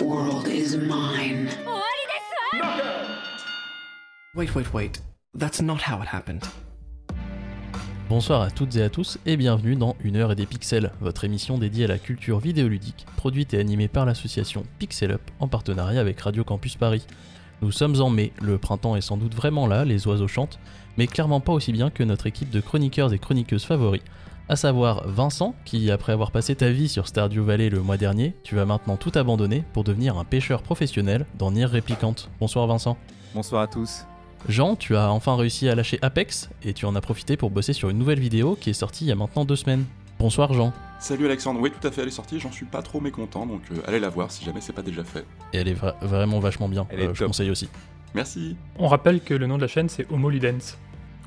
world is mine. Wait, wait, wait. That's not how it happened. Bonsoir à toutes et à tous et bienvenue dans Une heure et des pixels, votre émission dédiée à la culture vidéoludique, produite et animée par l'association Pixel Up en partenariat avec Radio Campus Paris. Nous sommes en mai, le printemps est sans doute vraiment là, les oiseaux chantent, mais clairement pas aussi bien que notre équipe de chroniqueurs et chroniqueuses favoris, à savoir Vincent, qui après avoir passé ta vie sur Stardew Valley le mois dernier, tu vas maintenant tout abandonner pour devenir un pêcheur professionnel dans Nier Replicant. Bonsoir Vincent. Bonsoir à tous. Jean, tu as enfin réussi à lâcher Apex et tu en as profité pour bosser sur une nouvelle vidéo qui est sortie il y a maintenant deux semaines. Bonsoir Jean. Salut Alexandre, oui tout à fait, elle est sortie, j'en suis pas trop mécontent, donc euh, allez la voir si jamais c'est pas déjà fait. Et elle est vra- vraiment vachement bien, Elle est euh, je top. conseille aussi. Merci. On rappelle que le nom de la chaîne c'est Homo Ludens.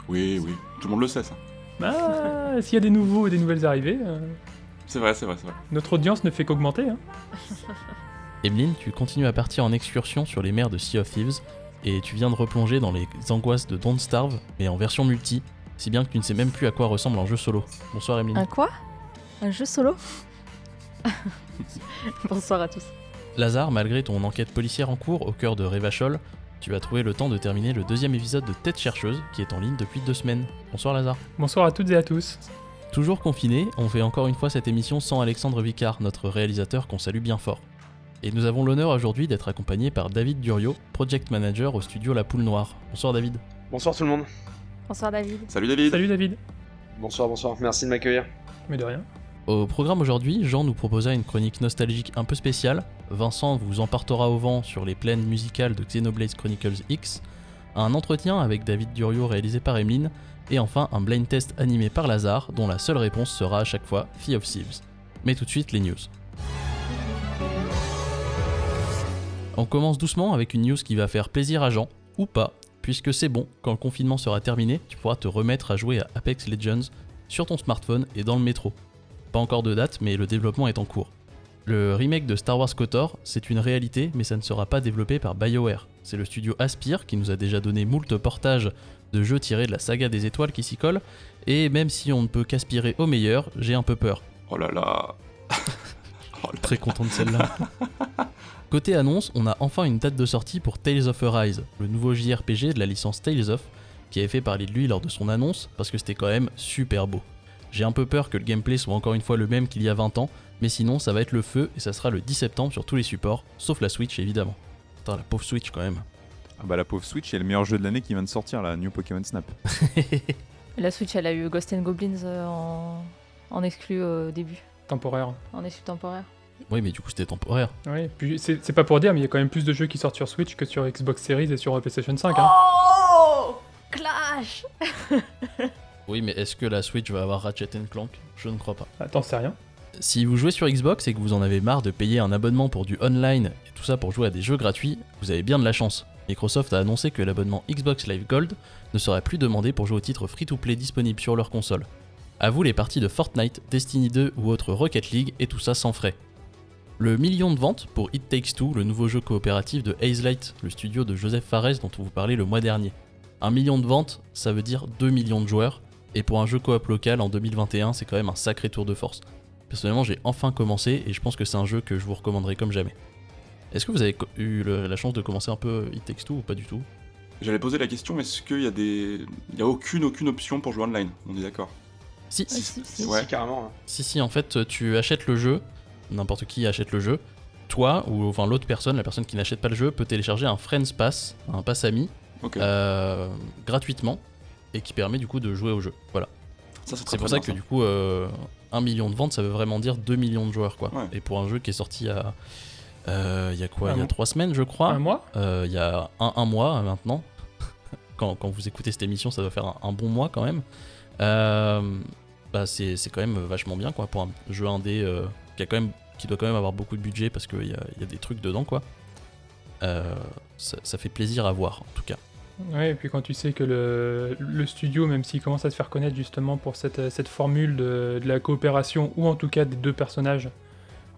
Oui, oui, tout le monde le sait ça. Ah, s'il y a des nouveaux et des nouvelles arrivées, euh, C'est vrai, c'est vrai, c'est vrai. notre audience ne fait qu'augmenter. Hein. Emeline, tu continues à partir en excursion sur les mers de Sea of Thieves et tu viens de replonger dans les angoisses de Don't Starve, mais en version multi, si bien que tu ne sais même plus à quoi ressemble un jeu solo. Bonsoir Emeline. Un quoi? Un jeu solo? Bonsoir à tous. Lazare, malgré ton enquête policière en cours au cœur de Revachol, tu as trouvé le temps de terminer le deuxième épisode de Tête chercheuse qui est en ligne depuis deux semaines. Bonsoir Lazare. Bonsoir à toutes et à tous. Toujours confiné, on fait encore une fois cette émission sans Alexandre Vicard, notre réalisateur qu'on salue bien fort. Et nous avons l'honneur aujourd'hui d'être accompagné par David Durio, Project Manager au studio La Poule Noire. Bonsoir David. Bonsoir tout le monde. Bonsoir David. Salut David. Salut David. Bonsoir, bonsoir. Merci de m'accueillir. Mais de rien. Au programme aujourd'hui, Jean nous proposa une chronique nostalgique un peu spéciale. Vincent vous emportera au vent sur les plaines musicales de Xenoblade Chronicles X. Un entretien avec David Durio réalisé par Emeline. Et enfin un blind test animé par Lazare dont la seule réponse sera à chaque fois Fee of Thieves. Mais tout de suite les news. On commence doucement avec une news qui va faire plaisir à Jean, ou pas, puisque c'est bon, quand le confinement sera terminé, tu pourras te remettre à jouer à Apex Legends sur ton smartphone et dans le métro. Pas encore de date, mais le développement est en cours. Le remake de Star Wars KOTOR, c'est une réalité, mais ça ne sera pas développé par BioWare. C'est le studio Aspyr qui nous a déjà donné moult portages de jeux tirés de la saga des étoiles qui s'y collent, et même si on ne peut qu'aspirer au meilleur, j'ai un peu peur. Oh là là. Très content de celle-là. Côté annonce, on a enfin une date de sortie pour Tales of Arise, le nouveau JRPG de la licence Tales of, qui avait fait parler de lui lors de son annonce, parce que c'était quand même super beau. J'ai un peu peur que le gameplay soit encore une fois le même qu'il y a 20 ans, mais sinon ça va être le feu et ça sera le 10 septembre sur tous les supports, sauf la Switch évidemment. Putain, la pauvre Switch quand même. Ah bah la pauvre Switch est le meilleur jeu de l'année qui vient de sortir, la New Pokémon Snap. La Switch, elle a eu Ghost and Goblins euh, en, en exclu au début, Temporaire. en exclu temporaire. Oui, mais du coup c'était temporaire. Oui, puis c'est c'est pas pour dire, mais il y a quand même plus de jeux qui sortent sur Switch que sur Xbox Series et sur PlayStation 5. Hein. Oh Clash Oui, mais est-ce que la Switch va avoir Ratchet Clank? Je ne crois pas. Attends, c'est rien. Si vous jouez sur Xbox et que vous en avez marre de payer un abonnement pour du online et tout ça pour jouer à des jeux gratuits, vous avez bien de la chance. Microsoft a annoncé que l'abonnement Xbox Live Gold ne serait plus demandé pour jouer aux titres free-to-play disponibles sur leur console. À vous les parties de Fortnite, Destiny 2 ou autre Rocket League et tout ça sans frais. Le million de ventes pour It Takes Two, le nouveau jeu coopératif de Hazelight, le studio de Joseph Fares dont on vous parlait le mois dernier. Un million de ventes, ça veut dire 2 millions de joueurs, et pour un jeu coop local en 2021, c'est quand même un sacré tour de force. Personnellement, j'ai enfin commencé et je pense que c'est un jeu que je vous recommanderais comme jamais. Est-ce que vous avez eu le- la chance de commencer un peu It Takes Two ou pas du tout? J'allais poser la question, est-ce qu'il y a des. Il y a aucune, aucune option pour jouer online? On est d'accord? Si, si, si, si. Ouais. Si, carrément. hein. Si, si, en fait, tu achètes le jeu, n'importe qui achète le jeu, toi ou enfin l'autre personne, la personne qui n'achète pas le jeu, peut télécharger un Friends Pass, un pass ami, euh, gratuitement, et qui permet du coup de jouer au jeu. Voilà. C'est pour ça que du coup, euh, 1 million de ventes, ça veut vraiment dire 2 millions de joueurs, quoi. Ouais. Et pour un jeu qui est sorti à. euh, Il y a quoi? Un Il y a mois. 3 semaines, je crois. Un mois? Euh, Il y a un, un mois euh, maintenant. quand, quand vous écoutez cette émission, ça doit faire un, un bon mois quand même. Euh, bah c'est c'est quand même vachement bien quoi pour un jeu indé euh, qui a quand même qui doit quand même avoir beaucoup de budget parce qu'il y a, il y a des trucs dedans quoi. euh, ça, ça fait plaisir à voir en tout cas. Ouais, et puis quand tu sais que le, studio, même s'il commence à se faire connaître justement pour cette, cette formule de, la coopération, ou en tout cas des deux personnages,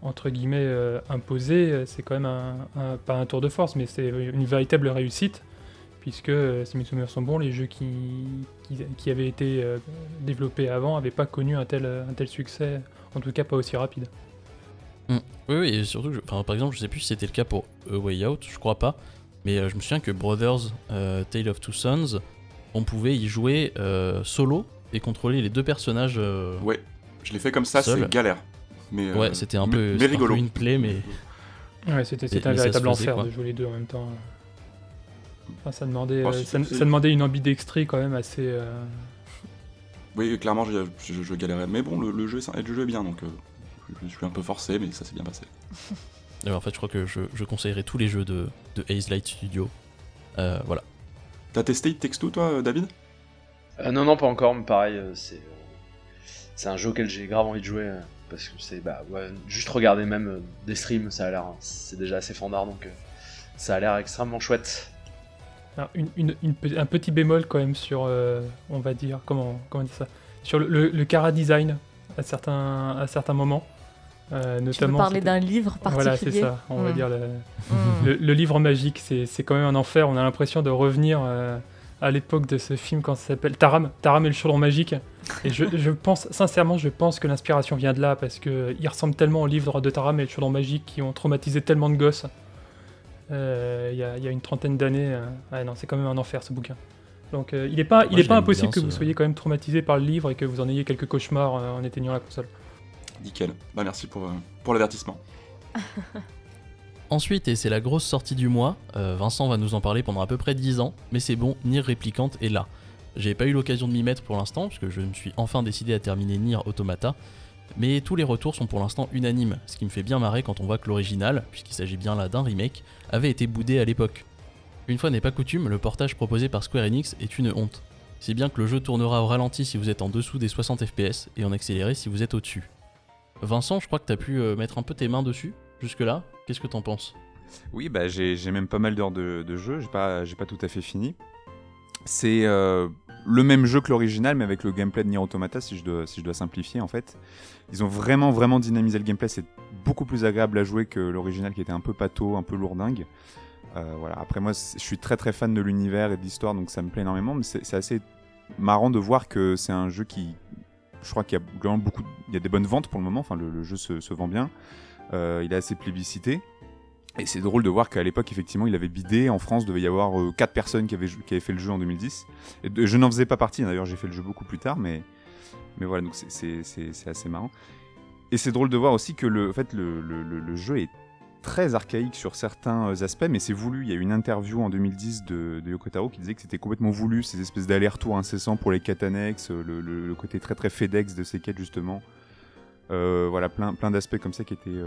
entre guillemets, euh, imposés, euh, c'est quand même un, pas un tour de force, mais c'est une véritable réussite, puisque, euh, si mes souvenirs sont bons, les jeux qui, qui, avaient été euh, développés avant n'avaient pas connu un tel, un tel succès, en tout cas pas aussi rapide. Mm. Oui, oui, et surtout, par exemple, je sais plus si c'était le cas pour A Way Out, je crois pas, mais euh, je me souviens que Brothers euh, Tale of Two Sons, on pouvait y jouer euh, solo et contrôler les deux personnages. euh, Ouais, je l'ai fait comme ça, c'est galère. Mais, euh, Ouais, c'était un peu, mais c'était un peu rigolo. une plaie, mais. Ouais, c'était un véritable enfer quoi. de jouer les deux en même temps. Enfin, ça, demandait, Oh, ça, ça demandait une ambidextrie quand même assez. euh, Oui, clairement, je, je- je galérais. Mais bon, le, le jeu, est- le jeu est bien, donc euh, je, je suis un peu forcé, mais ça s'est bien passé. Alors, en fait, je crois que je, je conseillerais tous les jeux de, de Haze Light Studio. Euh, voilà. T'as testé It Takes Two, toi, David? Euh, non, non, pas encore, mais pareil, euh, c'est c'est un jeu auquel j'ai grave envie de jouer euh, parce que c'est bah ouais, juste regarder même euh, des streams, ça a l'air c'est déjà assez fandard donc euh, ça a l'air extrêmement chouette. Alors, une, une- une pe- un petit bémol quand même sur, euh, on va dire, comment, comment dire ça, sur le, le, le Cara design à certains, à certains moments. Euh, Tu veux notamment, parler c'était- d'un livre particulier Voilà, c'est ça. On va Hmm. dire le, Hmm. le, le livre magique, c'est c'est quand même un enfer. On a l'impression de revenir euh, à l'époque de ce film quand ça s'appelle Taram, Taram et le chaudron magique. Et je, je pense, sincèrement, je pense que l'inspiration vient de là parce que il ressemble tellement au livre de Taram et le chaudron magique qui ont traumatisé tellement de gosses. euh, Il y, a, il y a une trentaine d'années. euh, ouais, non, c'est quand même un enfer ce bouquin. Donc euh, il n'est pas, il Moi, est pas impossible que vous soyez quand même traumatisé par le livre et que vous en ayez quelques cauchemars euh, en éteignant la console. Nickel. Bah merci pour, euh, l'avertissement. Ensuite, et c'est la grosse sortie du mois, euh, Vincent va nous en parler pendant à peu près 10 ans, mais c'est bon, Nier Replicante est là. J'ai pas eu l'occasion de m'y mettre pour l'instant, parce que je me suis enfin décidé à terminer Nier Automata, mais tous les retours sont pour l'instant unanimes, ce qui me fait bien marrer quand on voit que l'original, puisqu'il s'agit bien là d'un remake, avait été boudé à l'époque. Une fois n'est pas coutume, le portage proposé par Square Enix est une honte. C'est bien que le jeu tournera au ralenti si vous êtes en dessous des 60 fps et en accéléré si vous êtes au-dessus. Vincent, je crois que t'as pu euh, mettre un peu tes mains dessus, jusque-là. Qu'est-ce que t'en penses? Oui, bah, j'ai même pas mal d'heures de, jeu, j'ai pas, pas tout à fait fini. C'est euh, le même jeu que l'original, mais avec le gameplay de Nier Automata, si je dois, simplifier en fait. Ils ont vraiment, vraiment dynamisé le gameplay, c'est beaucoup plus agréable à jouer que l'original qui était un peu pâteau, un peu lourdingue. Euh, voilà. Après, moi, je suis très très fan de l'univers et de l'histoire, donc ça me plaît énormément, mais c'est assez marrant de voir que c'est un jeu qui. Je crois qu'il y a beaucoup. Il des bonnes ventes pour le moment, enfin, le, jeu se, vend bien. Euh, il est assez plébiscité. Et c'est drôle de voir qu'à l'époque, effectivement, il avait bidé. En France, devait y avoir 4 personnes qui avaient, fait le jeu en 2010. Et de- je n'en faisais pas partie, d'ailleurs, j'ai fait le jeu beaucoup plus tard, mais, mais voilà, donc c'est- assez marrant. Et c'est drôle de voir aussi que le, fait, le jeu est très archaïque sur certains euh, aspects, mais c'est voulu. Il y a eu une interview en 2010 de, de Yoko qui disait que c'était complètement voulu, ces espèces d'allers-retours incessants pour les quêtes annexes, euh, le, côté très très FedEx de ces quêtes, justement. Euh, voilà, plein, plein d'aspects comme ça qui étaient,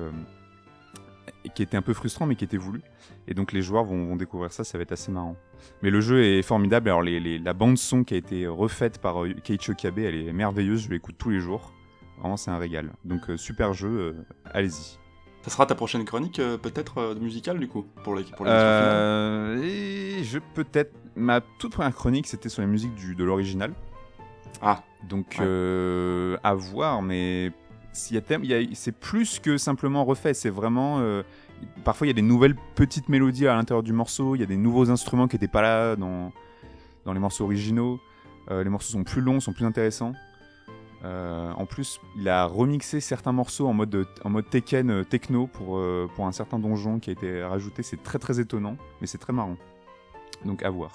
qui étaient un peu frustrants, mais qui étaient voulus. Et donc les joueurs vont, découvrir ça, ça va être assez marrant. Mais le jeu est formidable. Alors la bande son qui a été refaite par Keiichi Okabe, elle est merveilleuse. Je l'écoute tous les jours. Vraiment, c'est un régal. Donc super jeu, allez-y. Ça sera ta prochaine chronique, euh, peut-être euh, musicale, du coup, pour les pour les Euh, et je peut-être ma toute première chronique c'était sur les musiques du, de l'original. Ah. Donc Ouais. à voir, mais s'il y a thème- il y a- c'est plus que simplement refait. C'est vraiment parfois il y a des nouvelles petites mélodies à l'intérieur du morceau. Il y a des nouveaux instruments qui n'étaient pas là dans dans les morceaux originaux. Les morceaux sont plus longs, sont plus intéressants. Euh, en plus, il a remixé certains morceaux en mode, en mode Tekken euh, techno pour, euh, pour un certain donjon qui a été rajouté. C'est très très étonnant, mais c'est très marrant. Donc à voir.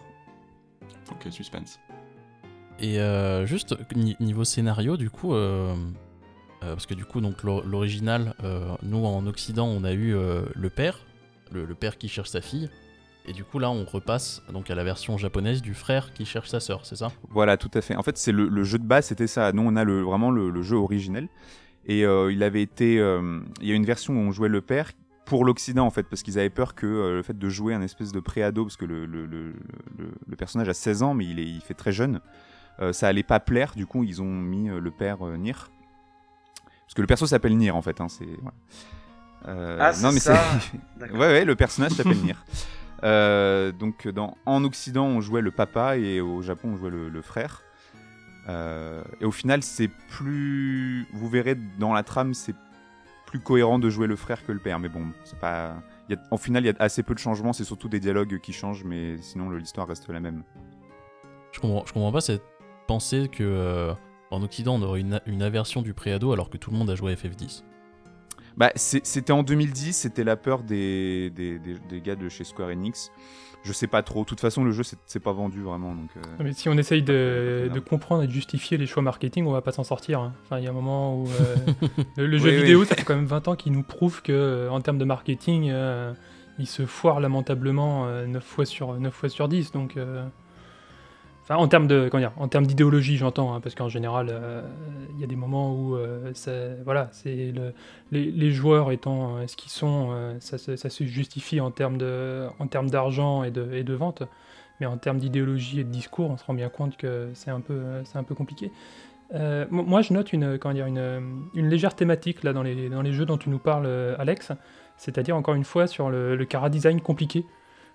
Ok, suspense. Et euh, juste ni- niveau scénario, du coup, euh, euh, parce que du coup, donc l'or- l'original, euh, nous en Occident, on a eu euh, le père, le, le père qui cherche sa fille, et du coup là, on repasse donc à la version japonaise du frère qui cherche sa sœur, c'est ça? Voilà, tout à fait. En fait, c'est le, le jeu de base, c'était ça. Nous, on a le, vraiment le, le jeu originel. Et euh, il avait été. euh, il y a une version où on jouait le père pour l'Occident, en fait, parce qu'ils avaient peur que euh, le fait de jouer un espèce de pré-ado, parce que le, le, le, le- le personnage a 16 ans, mais il, est, il fait très jeune, euh, ça allait pas plaire. Du coup, ils ont mis euh, le père euh, Nier. Parce que le perso s'appelle Nier, en fait. hein, c'est. Euh, Ah, c'est non, mais ça. c'est. ouais, ouais, le personnage s'appelle Nier. Euh, donc, en Occident, on jouait le papa et au Japon, on jouait le, frère. Euh, et au final, c'est plus. Vous verrez dans la trame, c'est plus cohérent de jouer le frère que le père. Mais bon, c'est pas. Y en final, il y a assez peu de changements, c'est surtout des dialogues qui changent, mais sinon, l'histoire reste la même. Je comprends, pas cette pensée que euh, en Occident on aurait une, aversion du préado alors que tout le monde a joué à FF10. Bah, c'était en 2010, c'était la peur des, des, des- des gars de chez Square Enix. Je sais pas trop. De toute façon, le jeu, c'est pas vendu vraiment. Donc, euh, Mais si on essaye de, de comprendre et de justifier les choix marketing, on va pas s'en sortir. hein. Enfin, il y a un moment où euh, le, le jeu Oui, oui. vidéo, ça fait quand même 20 ans qu'il nous prouve que, euh, en termes de marketing, euh, il se foire lamentablement euh, 9, fois sur, 9 fois sur 10. Donc, en termes de, comment dire, en termes d'idéologie, j'entends, hein, parce qu'en général, euh, il y a des moments où, euh, voilà, c'est le- les, joueurs étant euh, ce qu'ils sont, ça, se- justifie en termes de, en termes d'argent et de, et de vente. Mais en termes d'idéologie et de discours, on se rend bien compte que c'est un peu, c'est un peu compliqué. Mo- moi, je note une, comment dire, une, légère thématique là dans les, dans les jeux dont tu nous parles, Alex. C'est-à-dire encore une fois sur le, le cara design compliqué.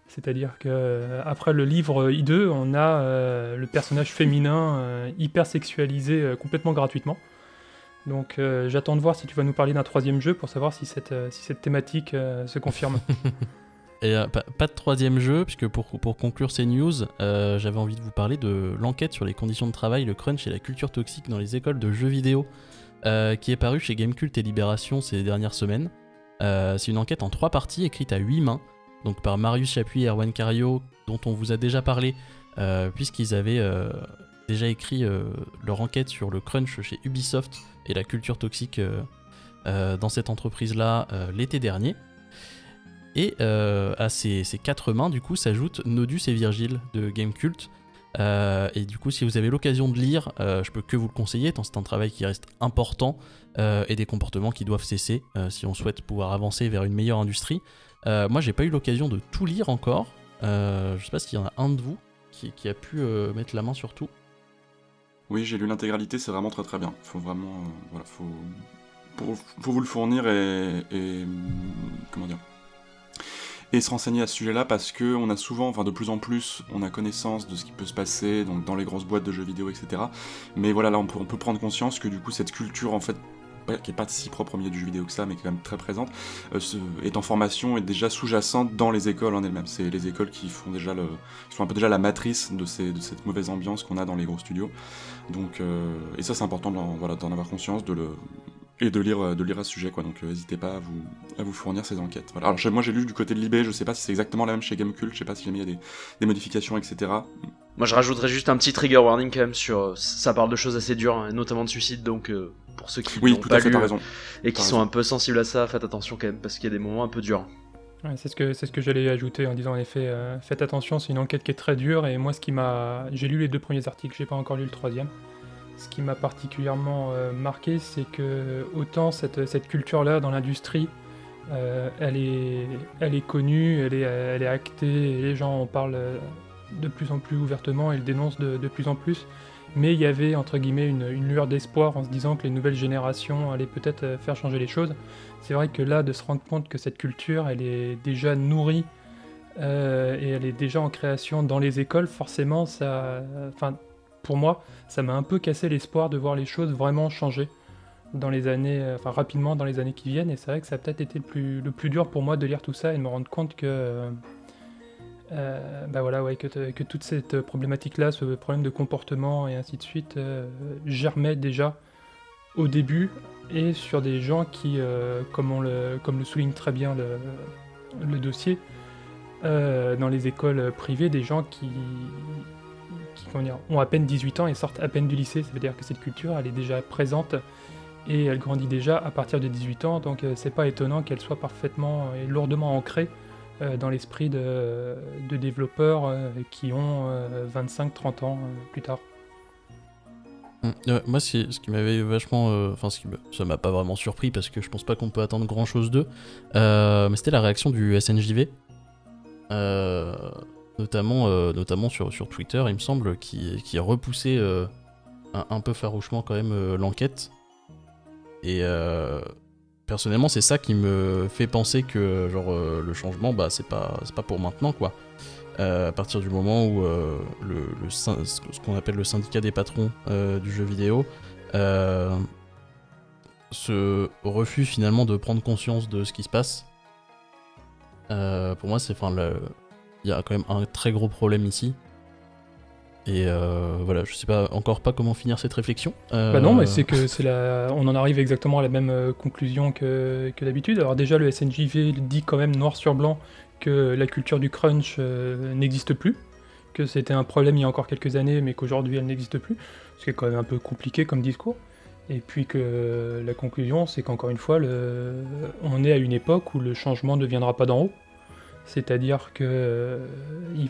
C'est-à-dire que euh, après le livre I2, on a euh, le personnage féminin euh, hyper sexualisé complètement gratuitement. Donc j'attends de voir si tu vas nous parler d'un troisième jeu pour savoir si cette, thématique se confirme. Et pas, de troisième jeu, puisque pour, pour conclure ces news, j'avais envie de vous parler de l'enquête sur les conditions de travail, le crunch et la culture toxique dans les écoles de jeux vidéo, qui est paru chez Gamecult et Libération ces dernières semaines. C'est une enquête en trois parties écrite à huit mains, donc par Marius Chapuis et Erwan Cario, dont on vous a déjà parlé, euh, puisqu'ils avaient euh, déjà écrit euh, leur enquête sur le crunch chez Ubisoft et la culture toxique dans cette entreprise-là l'été dernier. Et à ces, quatre mains, du coup, s'ajoutent Nodus et Virgile de Gamecult. Euh, et du coup, si vous avez l'occasion de lire, je peux que vous le conseiller, tant c'est un travail qui reste important et des comportements qui doivent cesser si on souhaite pouvoir avancer vers une meilleure industrie. Euh, moi, j'ai pas eu l'occasion de tout lire encore. Euh, je sais pas s'il y en a un de vous qui, a pu euh, mettre la main sur tout. Oui, j'ai lu l'intégralité, c'est vraiment très très bien. Faut vraiment, voilà, faut, pour- faut vous le fournir et, comment dire, et se renseigner à ce sujet-là parce que on a souvent, enfin de plus en plus, on a connaissance de ce qui peut se passer donc dans les grosses boîtes de jeux vidéo, etc. Mais voilà, là on peut prendre conscience que du coup cette culture en fait qui est pas si propre au milieu du jeu vidéo que ça, mais qui est quand même très présente, euh, est en formation et déjà sous-jacente dans les écoles en elles-mêmes. C'est les écoles qui font déjà le, qui font un peu déjà la matrice de, cette mauvaise ambiance qu'on a dans les gros studios. Donc, euh, et ça c'est important d'en avoir conscience, et de lire, à ce sujet. Donc euh, n'hésitez pas à vous, fournir ces enquêtes. Alors moi j'ai lu du côté de l'IB, je sais pas si c'est exactement la même chez Gamecult, je sais pas si jamais il y a des modifications, etc. Moi, je rajouterais juste un petit trigger warning quand même sur. Ça parle de choses assez dures, hein, notamment de suicide, donc euh, pour ceux qui Oui, n'ont tout pas à fait, lu raison. et qui sont raison. un peu sensibles à ça, faites attention quand même parce qu'il y a des moments un peu durs. Ouais, c'est ce que c'est ce que j'allais ajouter en disant en effet euh, faites attention c'est une enquête qui est très dure et moi ce qui m'a j'ai lu les deux premiers articles j'ai pas encore lu le troisième ce qui m'a particulièrement euh, marqué c'est que autant cette, cette culture là dans l'industrie euh, elle est elle est connue elle est elle est actée et les gens en parlent euh, de plus en plus ouvertement et le dénoncent de, plus en plus mais il y avait entre guillemets une, lueur d'espoir en se disant que les nouvelles générations allaient peut-être euh, faire changer les choses c'est vrai que là, de se rendre compte que cette culture, elle est déjà nourrie euh, et elle est déjà en création dans les écoles, forcément, ça, enfin, pour moi, ça m'a un peu cassé l'espoir de voir les choses vraiment changer dans les années, euh, enfin rapidement dans les années qui viennent. Et c'est vrai que ça a peut-être été plus, le plus dur pour moi de lire tout ça et de me rendre compte que, euh, bah voilà, ouais, que, te- que toute cette problématique-là, ce problème de comportement et ainsi de suite, euh, germait déjà au début et sur des gens qui, euh, comme, le, souligne très bien le, dossier, dans les écoles privées, des gens qui, dire, ont à peine 18 ans et sortent à peine du lycée. Ça veut dire que cette culture, elle est déjà présente et elle grandit déjà à partir de 18 ans, donc c'est pas étonnant qu'elle soit parfaitement et lourdement ancrée dans l'esprit de, développeurs euh, qui ont 25-30 ans euh, plus tard. Mm. Euh, moi, ce qui m'avait vachement. euh, Enfin, me- ça m'a pas vraiment surpris parce que je pense pas qu'on peut attendre grand chose d'eux. Euh, mais c'était la réaction du SNJV. Euh, notamment euh, notamment sur, sur Twitter, il me semble, qui, qui a repoussé euh, un, un peu farouchement quand même euh, l'enquête. Et, euh, personnellement, c'est ça qui me fait penser que genre euh, le changement, bah c'est pas pas pour maintenant quoi. Euh, à partir du moment où euh, ce qu'on appelle le syndicat des patrons du jeu vidéo se refuse finalement de prendre conscience de ce qui se passe. Pour moi, c'est il y a quand même un très gros problème ici. Et euh, voilà, je sais pas encore pas comment finir cette réflexion. Bah non, Euh, mais c'est que c'est la... on en arrive exactement à la même euh, conclusion que, que d'habitude. Alors déjà, le SNJV dit quand même noir sur blanc que la culture du crunch euh, n'existe plus, que c'était un problème il y a encore quelques années, mais qu'aujourd'hui elle n'existe plus, ce qui est quand même un peu compliqué comme discours. Et puis que euh, la conclusion, c'est qu'encore une fois, le... on est à une époque où le changement ne viendra pas d'en haut. C'est-à-dire que euh,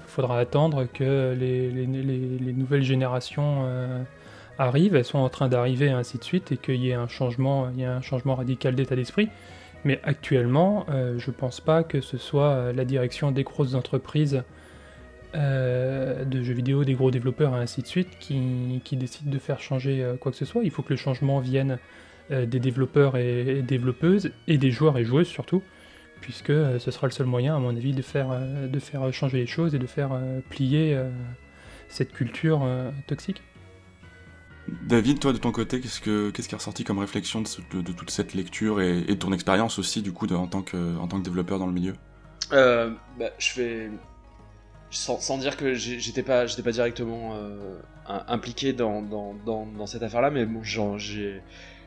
faudra attendre que les, les- les- les nouvelles générations euh, arrivent, elles sont en train d'arriver ainsi de suite, et qu'il y ait un changement, il y ait un changement radical d'état d'esprit. Mais actuellement, euh, je pense pas que ce soit la direction des grosses entreprises de jeux vidéo, des gros développeurs et ainsi de suite qui, décident de faire changer quoi que ce soit. Il faut que le changement vienne des développeurs et, et développeuses, et des joueurs et joueuses surtout, puisque euh, ce sera le seul moyen, à mon avis, de faire, euh, de faire changer les choses et de faire euh, plier euh, cette culture euh, toxique. David, toi de ton côté, qu'est-ce, que, qu'est-ce qui est ressorti comme réflexion de, ce- de- de toute cette lecture et, et de ton expérience aussi du coup de- en, tant que, en tant que développeur dans le milieu? Euh, bah, je vais sans, sans dire que j'étais pas j'étais pas directement euh, impliqué dans, dans, dans, dans cette affaire là mais bon genre, j'ai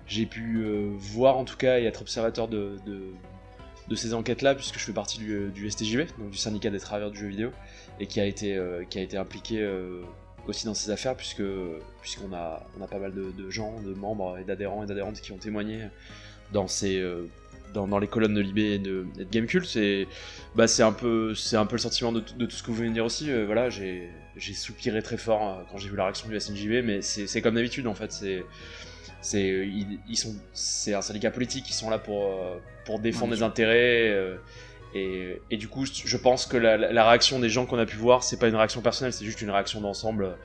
j'ai pu euh, voir en tout cas et être observateur de, de, de ces enquêtes là puisque je fais partie du, du STJV donc du syndicat des travailleurs du jeu vidéo et qui a été euh, qui a été impliqué euh, aussi dans ces affaires puisque puisqu'on a on pas mal de, gens de membres et d'adhérents et d'adhérentes qui ont témoigné dans ces euh, dans, les colonnes de Libé et de, et Gamecult, c'est bah, c'est un peu le sentiment de, tout- ce que vous venez de dire aussi. euh, voilà, j'ai soupiré très fort euh, quand j'ai vu la réaction du SNJV, mais c'est c'est comme d'habitude en fait. C'est c'est ils, ils sont c'est un syndicat politique, ils sont là pour euh, pour défendre des intérêts. euh, et, et du coup, je pense que la, la- la réaction des gens qu'on a pu voir, c'est pas une réaction personnelle, c'est juste une réaction d'ensemble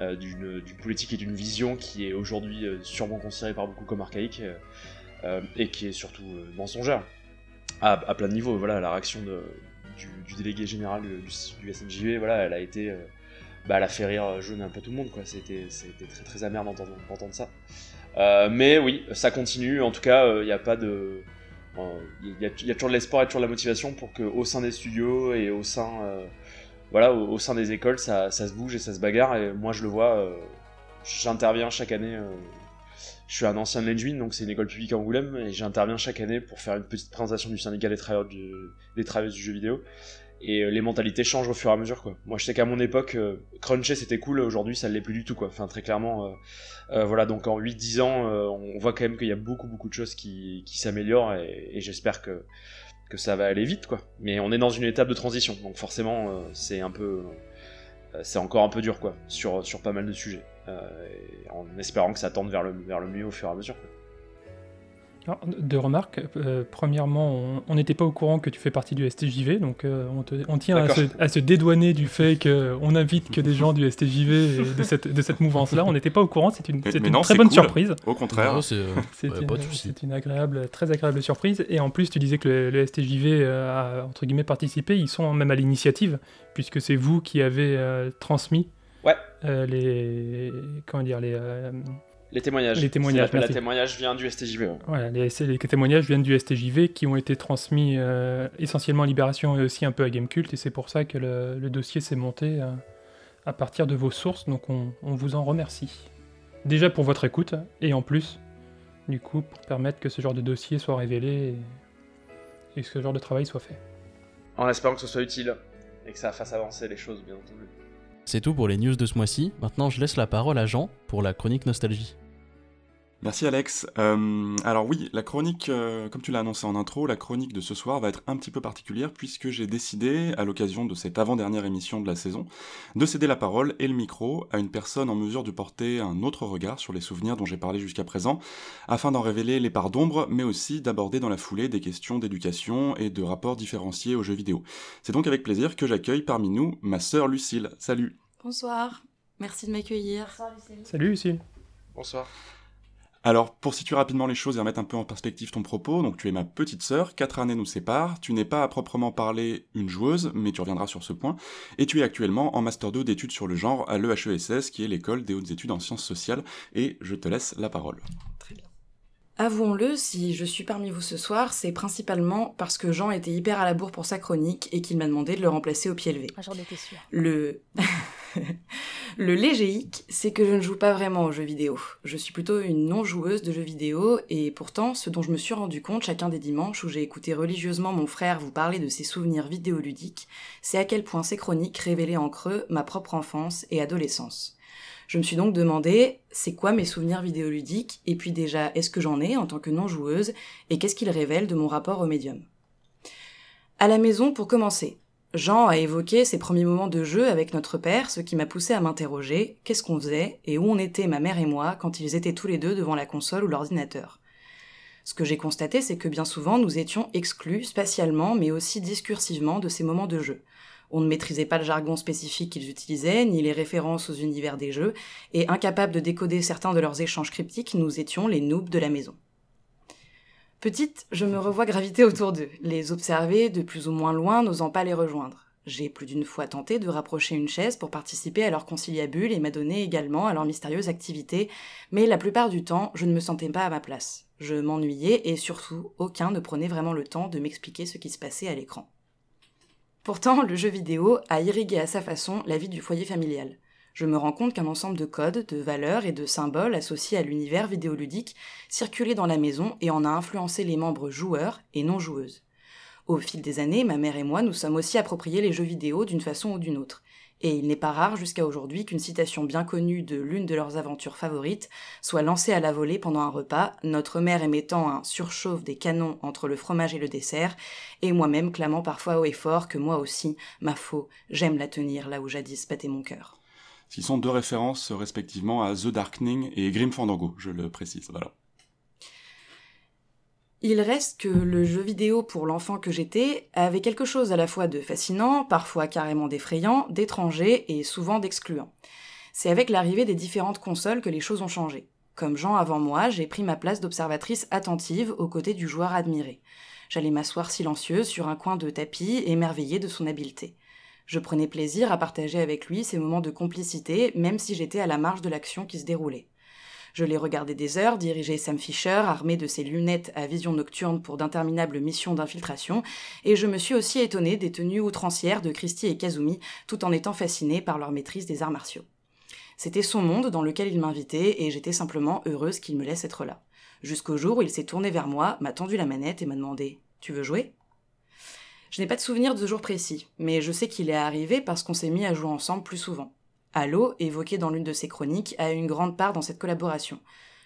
euh, d'une politique et d'une vision qui est aujourd'hui euh, sûrement considérée par beaucoup comme archaïque. euh, euh, et qui est surtout euh, mensongère à, à plein de niveaux. Voilà, la réaction de, du, du délégué général du, du, SNJV, voilà, elle a été, euh, bah, elle a fait rire jaune un peu tout le monde, quoi. C'était, c'était très très amer d'entendre ça. Euh, mais oui, ça continue. En tout cas, il n'y a pas de, il y, a, toujours de l'espoir et toujours de la motivation pour que au sein des studios et au sein, euh, voilà, au, sein des écoles, ça, ça se bouge et ça se bagarre. Et moi, je le vois. euh, j'interviens chaque année. euh, je suis un ancien de l'Engine, donc c'est une école publique à Angoulême, et j'interviens chaque année pour faire une petite présentation du syndicat des travailleurs des travailleuses du jeu vidéo. Et euh, les mentalités changent au fur et à mesure, quoi. Moi, je sais qu'à mon époque, euh, cruncher c'était cool, aujourd'hui ça l'est plus du tout, quoi. Enfin, très clairement, euh, euh, voilà, donc en 8-10 ans, euh, on voit quand même qu'il y a beaucoup, beaucoup de choses qui, qui s'améliorent, et, j'espère que, que ça va aller vite, quoi. Mais on est dans une étape de transition, donc forcément, c'est un peu. c'est encore un peu dur, quoi, sur, sur pas mal de sujets. Et en espérant que ça tende vers le, vers le mieux au fur et à mesure. quoi. Alors, deux remarques. Euh, premièrement, on- n'était pas au courant que tu fais partie du STJV, donc euh, on, te- on tient à se, à se dédouaner du fait qu'on invite que des gens du STJV et de cette, de cette mouvance-là. On n'était pas au courant, c'est une, Mais- c'est mais une non, très bonne cool. surprise. Au contraire. C'est, euh, ouais, une, une agréable, très agréable surprise. Et en plus, tu disais que le, le STJV euh, a entre guillemets participé. Ils sont même à l'initiative, puisque c'est vous qui avez euh, transmis Ouais. euh, les comment dire les euh, Les témoignages. Les témoignages, la- témoignage vient du STJV. ouais. Voilà, les, témoignages viennent du STJV qui ont été transmis euh, essentiellement à Libération et aussi un peu à Gamecult, et c'est pour ça que le, le dossier s'est monté euh, à partir de vos sources, donc on, on vous en remercie. Déjà pour votre écoute, et en plus, du coup, pour permettre que ce genre de dossier soit révélé et, et que ce genre de travail soit fait. En espérant que ce soit utile et que ça fasse avancer les choses, bien entendu. C'est tout pour les news de ce mois-ci. Maintenant, je laisse la parole à Jean pour la chronique nostalgie. Merci Alex. Euh, alors oui, la chronique, euh, comme tu l'as annoncé en intro, la chronique de ce soir va être un petit peu particulière puisque j'ai décidé, à l'occasion de cette avant-dernière émission de la saison, de céder la parole et le micro à une personne en mesure de porter un autre regard sur les souvenirs dont j'ai parlé jusqu'à présent, afin d'en révéler les parts d'ombre, mais aussi d'aborder dans la foulée des questions d'éducation et de rapports différenciés aux jeux vidéo. C'est donc avec plaisir que j'accueille parmi nous ma sœur Lucille. Salut Bonsoir, merci de m'accueillir. Salut Lucille Bonsoir. Alors, pour situer rapidement les choses et remettre un peu en perspective ton propos, donc tu es ma petite sœur, 4 années nous séparent, tu n'es pas à proprement parler une joueuse, mais tu reviendras sur ce point, et tu es actuellement en Master 2 d'études sur le genre à l'EHESS, qui est l'école des hautes études en sciences sociales, et je te laisse la parole. Avouons-le, si je suis parmi vous ce soir, c'est principalement parce que Jean était hyper à la bourre pour sa chronique et qu'il m'a demandé de le remplacer au pied levé. Ah, j'en étais sûre. Le... le hic, c'est que je ne joue pas vraiment aux jeux vidéo. Je suis plutôt une non-joueuse de jeux vidéo, et pourtant, ce dont je me suis rendu compte chacun des dimanches où j'ai écouté religieusement mon frère vous parler de ses souvenirs vidéoludiques, c'est à quel point ces chroniques révélaient en creux ma propre enfance et adolescence. Je me suis donc demandé, c'est quoi mes souvenirs vidéoludiques Et puis déjà, est-ce que j'en ai en tant que non-joueuse Et qu'est-ce qu'ils révèlent de mon rapport au médium? À la maison, pour commencer, Jean a évoqué ses premiers moments de jeu avec notre père, ce qui m'a poussé à m'interroger qu'est-ce qu'on faisait et où on était ma mère et moi quand ils étaient tous les deux devant la console ou l'ordinateur? Ce que j'ai constaté, c'est que bien souvent nous étions exclus spatialement mais aussi discursivement de ces moments de jeu. On ne maîtrisait pas le jargon spécifique qu'ils utilisaient, ni les références aux univers des jeux, et incapables de décoder certains de leurs échanges cryptiques, nous étions les noobs de la maison. Petite, je me revois graviter autour d'eux, les observer de plus ou moins loin, n'osant pas les rejoindre. J'ai plus d'une fois tenté de rapprocher une chaise pour participer à leur conciliabule et m'adonner également à leur mystérieuse activité, mais la plupart du temps, je ne me sentais pas à ma place. Je m'ennuyais et surtout, aucun ne prenait vraiment le temps de m'expliquer ce qui se passait à l'écran. Pourtant, le jeu vidéo a irrigué à sa façon la vie du foyer familial. Je me rends compte qu'un ensemble de codes, de valeurs et de symboles associés à l'univers vidéoludique circulait dans la maison et en a influencé les membres joueurs et non joueuses. Au fil des années, ma mère et moi nous sommes aussi appropriés les jeux vidéo d'une façon ou d'une autre et il n'est pas rare jusqu'à aujourd'hui qu'une citation bien connue de l'une de leurs aventures favorites soit lancée à la volée pendant un repas, notre mère émettant un surchauffe des canons entre le fromage et le dessert, et moi-même clamant parfois haut et fort que moi aussi, ma faux, j'aime la tenir là où jadis battait mon cœur. Ce sont deux références respectivement à The Darkening et Grim Fandango, je le précise, voilà. Il reste que le jeu vidéo pour l'enfant que j'étais avait quelque chose à la fois de fascinant, parfois carrément d'effrayant, d'étranger et souvent d'excluant. C'est avec l'arrivée des différentes consoles que les choses ont changé. Comme Jean avant moi, j'ai pris ma place d'observatrice attentive aux côtés du joueur admiré. J'allais m'asseoir silencieuse sur un coin de tapis, émerveillée de son habileté. Je prenais plaisir à partager avec lui ces moments de complicité, même si j'étais à la marge de l'action qui se déroulait. Je l'ai regardé des heures, diriger Sam Fisher, armé de ses lunettes à vision nocturne pour d'interminables missions d'infiltration, et je me suis aussi étonnée des tenues outrancières de Christie et Kazumi, tout en étant fascinée par leur maîtrise des arts martiaux. C'était son monde dans lequel il m'invitait, et j'étais simplement heureuse qu'il me laisse être là. Jusqu'au jour où il s'est tourné vers moi, m'a tendu la manette et m'a demandé Tu veux jouer? Je n'ai pas de souvenir de jour précis, mais je sais qu'il est arrivé parce qu'on s'est mis à jouer ensemble plus souvent. Halo, évoqué dans l'une de ses chroniques, a une grande part dans cette collaboration.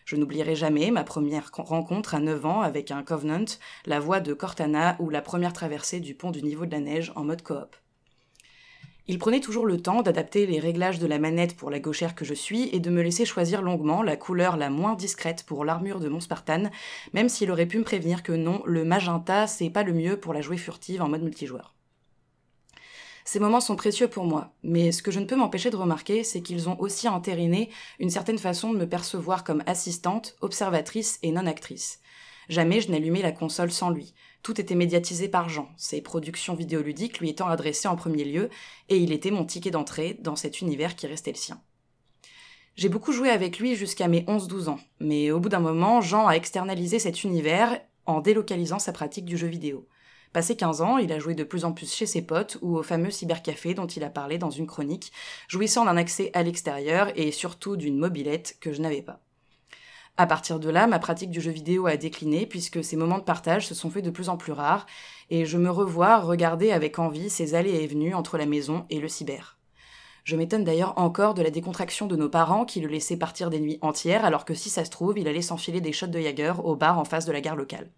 Je n'oublierai jamais ma première rencontre à 9 ans avec un Covenant, la voix de Cortana ou la première traversée du pont du niveau de la neige en mode coop. Il prenait toujours le temps d'adapter les réglages de la manette pour la gauchère que je suis et de me laisser choisir longuement la couleur la moins discrète pour l'armure de mon Spartan, même s'il aurait pu me prévenir que non, le magenta c'est pas le mieux pour la jouer furtive en mode multijoueur. Ces moments sont précieux pour moi, mais ce que je ne peux m'empêcher de remarquer, c'est qu'ils ont aussi entériné une certaine façon de me percevoir comme assistante, observatrice et non-actrice. Jamais je n'allumais la console sans lui. Tout était médiatisé par Jean, ses productions vidéoludiques lui étant adressées en premier lieu, et il était mon ticket d'entrée dans cet univers qui restait le sien. J'ai beaucoup joué avec lui jusqu'à mes 11-12 ans, mais au bout d'un moment, Jean a externalisé cet univers en délocalisant sa pratique du jeu vidéo. Passé 15 ans, il a joué de plus en plus chez ses potes ou au fameux cybercafé dont il a parlé dans une chronique, jouissant d'un accès à l'extérieur et surtout d'une mobilette que je n'avais pas. À partir de là, ma pratique du jeu vidéo a décliné puisque ces moments de partage se sont faits de plus en plus rares et je me revois regarder avec envie ces allées et venues entre la maison et le cyber. Je m'étonne d'ailleurs encore de la décontraction de nos parents qui le laissaient partir des nuits entières alors que si ça se trouve, il allait s'enfiler des shots de Jaeger au bar en face de la gare locale.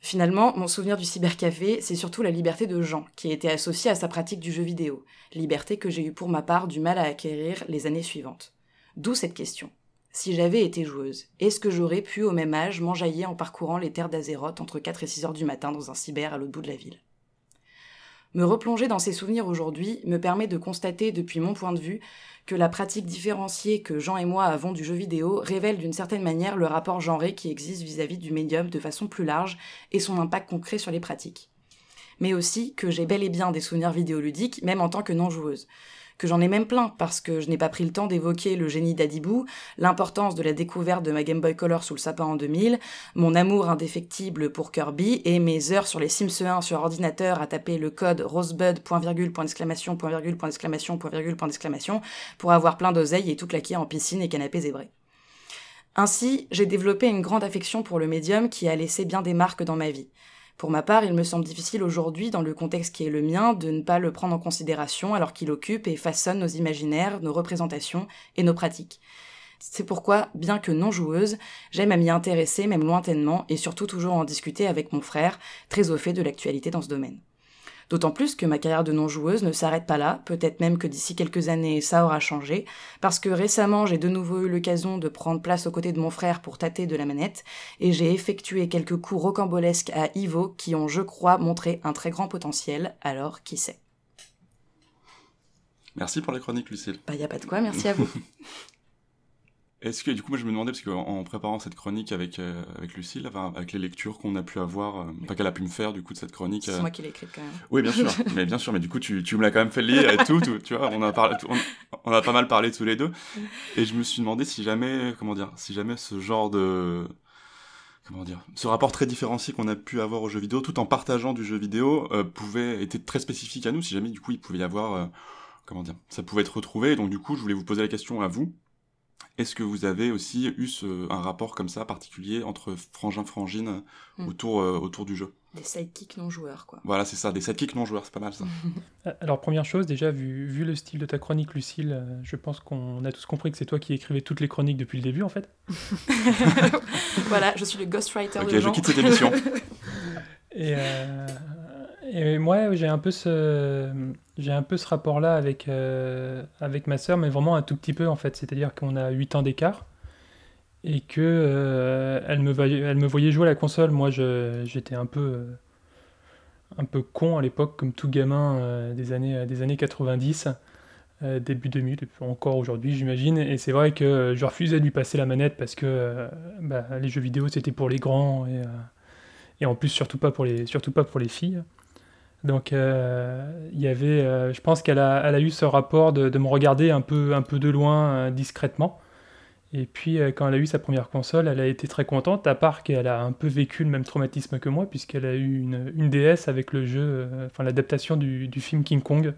Finalement, mon souvenir du cybercafé, c'est surtout la liberté de Jean, qui était associée à sa pratique du jeu vidéo, liberté que j'ai eu pour ma part du mal à acquérir les années suivantes. D'où cette question. Si j'avais été joueuse, est-ce que j'aurais pu au même âge m'enjailler en parcourant les terres d'Azeroth entre 4 et 6 heures du matin dans un cyber à l'autre bout de la ville? Me replonger dans ces souvenirs aujourd'hui me permet de constater depuis mon point de vue que la pratique différenciée que Jean et moi avons du jeu vidéo révèle d'une certaine manière le rapport genré qui existe vis-à-vis du médium de façon plus large et son impact concret sur les pratiques. Mais aussi que j'ai bel et bien des souvenirs vidéoludiques, même en tant que non-joueuse que j'en ai même plein, parce que je n'ai pas pris le temps d'évoquer le génie d'Adibou, l'importance de la découverte de ma Game Boy Color sous le sapin en 2000, mon amour indéfectible pour Kirby et mes heures sur les Sims 1 sur ordinateur à taper le code rosebud, point virgule, point pour avoir plein d'oseilles et tout claquer en piscine et canapé zébré. Ainsi, j'ai développé une grande affection pour le médium qui a laissé bien des marques dans ma vie. Pour ma part, il me semble difficile aujourd'hui, dans le contexte qui est le mien, de ne pas le prendre en considération alors qu'il occupe et façonne nos imaginaires, nos représentations et nos pratiques. C'est pourquoi, bien que non joueuse, j'aime à m'y intéresser même lointainement et surtout toujours en discuter avec mon frère, très au fait de l'actualité dans ce domaine. D'autant plus que ma carrière de non-joueuse ne s'arrête pas là, peut-être même que d'ici quelques années ça aura changé, parce que récemment j'ai de nouveau eu l'occasion de prendre place aux côtés de mon frère pour tâter de la manette, et j'ai effectué quelques coups rocambolesques à Ivo qui ont, je crois, montré un très grand potentiel, alors qui sait? Merci pour la chronique, Lucille. Bah y a pas de quoi, merci à vous. Est-ce que du coup moi je me demandais parce qu'en préparant cette chronique avec euh, avec Lucille, enfin, avec les lectures qu'on a pu avoir, euh, enfin qu'elle a pu me faire du coup de cette chronique. C'est euh, moi qui l'ai écrite quand même. Oui bien sûr, mais bien sûr, mais du coup tu, tu me l'as quand même fait lire et tout, tout, tu vois, on a parlé, on, on, a pas mal parlé tous les deux, et je me suis demandé si jamais, comment dire, si jamais ce genre de comment dire, ce rapport très différencié qu'on a pu avoir aux jeux vidéo, tout en partageant du jeu vidéo, pouvait était très spécifique à nous. Si jamais du coup il pouvait y avoir, comment dire, ça pouvait être retrouvé. Donc du coup je voulais vous poser la question à vous est-ce que vous avez aussi eu ce, un rapport comme ça particulier entre frangin-frangine Mm. autour, euh, autour du jeu? Des sidekicks non joueurs, quoi. Voilà, c'est ça, des sidekicks non joueurs, c'est pas mal ça. Alors, première chose, déjà, vu, vu le style de ta chronique, Lucille, euh, je pense qu'on a tous compris que c'est toi qui écrivais toutes les chroniques depuis le début, en fait. voilà, je suis le ghostwriter Ok, de je Jean. quitte cette émission. Et, euh, et moi, j'ai un peu ce, j'ai un peu ce rapport-là avec, euh, avec ma sœur, mais vraiment un tout petit peu en fait. C'est-à-dire qu'on a 8 ans d'écart et que euh, elle, me voyait, jouer à la console. Moi, j'étais un peu, euh, un peu con à l'époque, comme tout gamin des, années, des années 90. euh, début 2000, et puis encore aujourd'hui j'imagine, et c'est vrai que je refusais de lui passer la manette parce que bah, les jeux vidéo c'était pour les grands et, et en plus surtout pas pour les, surtout pas pour les filles. Donc euh, il y avait, euh, je pense qu'elle a, elle a eu ce rapport de, de me regarder un peu, un peu de loin, euh, discrètement. Et puis quand elle a eu sa première console, elle a été très contente, à part qu'elle a un peu vécu le même traumatisme que moi, puisqu'elle a eu une, une DS avec le jeu, enfin l'adaptation du, du film King Kong.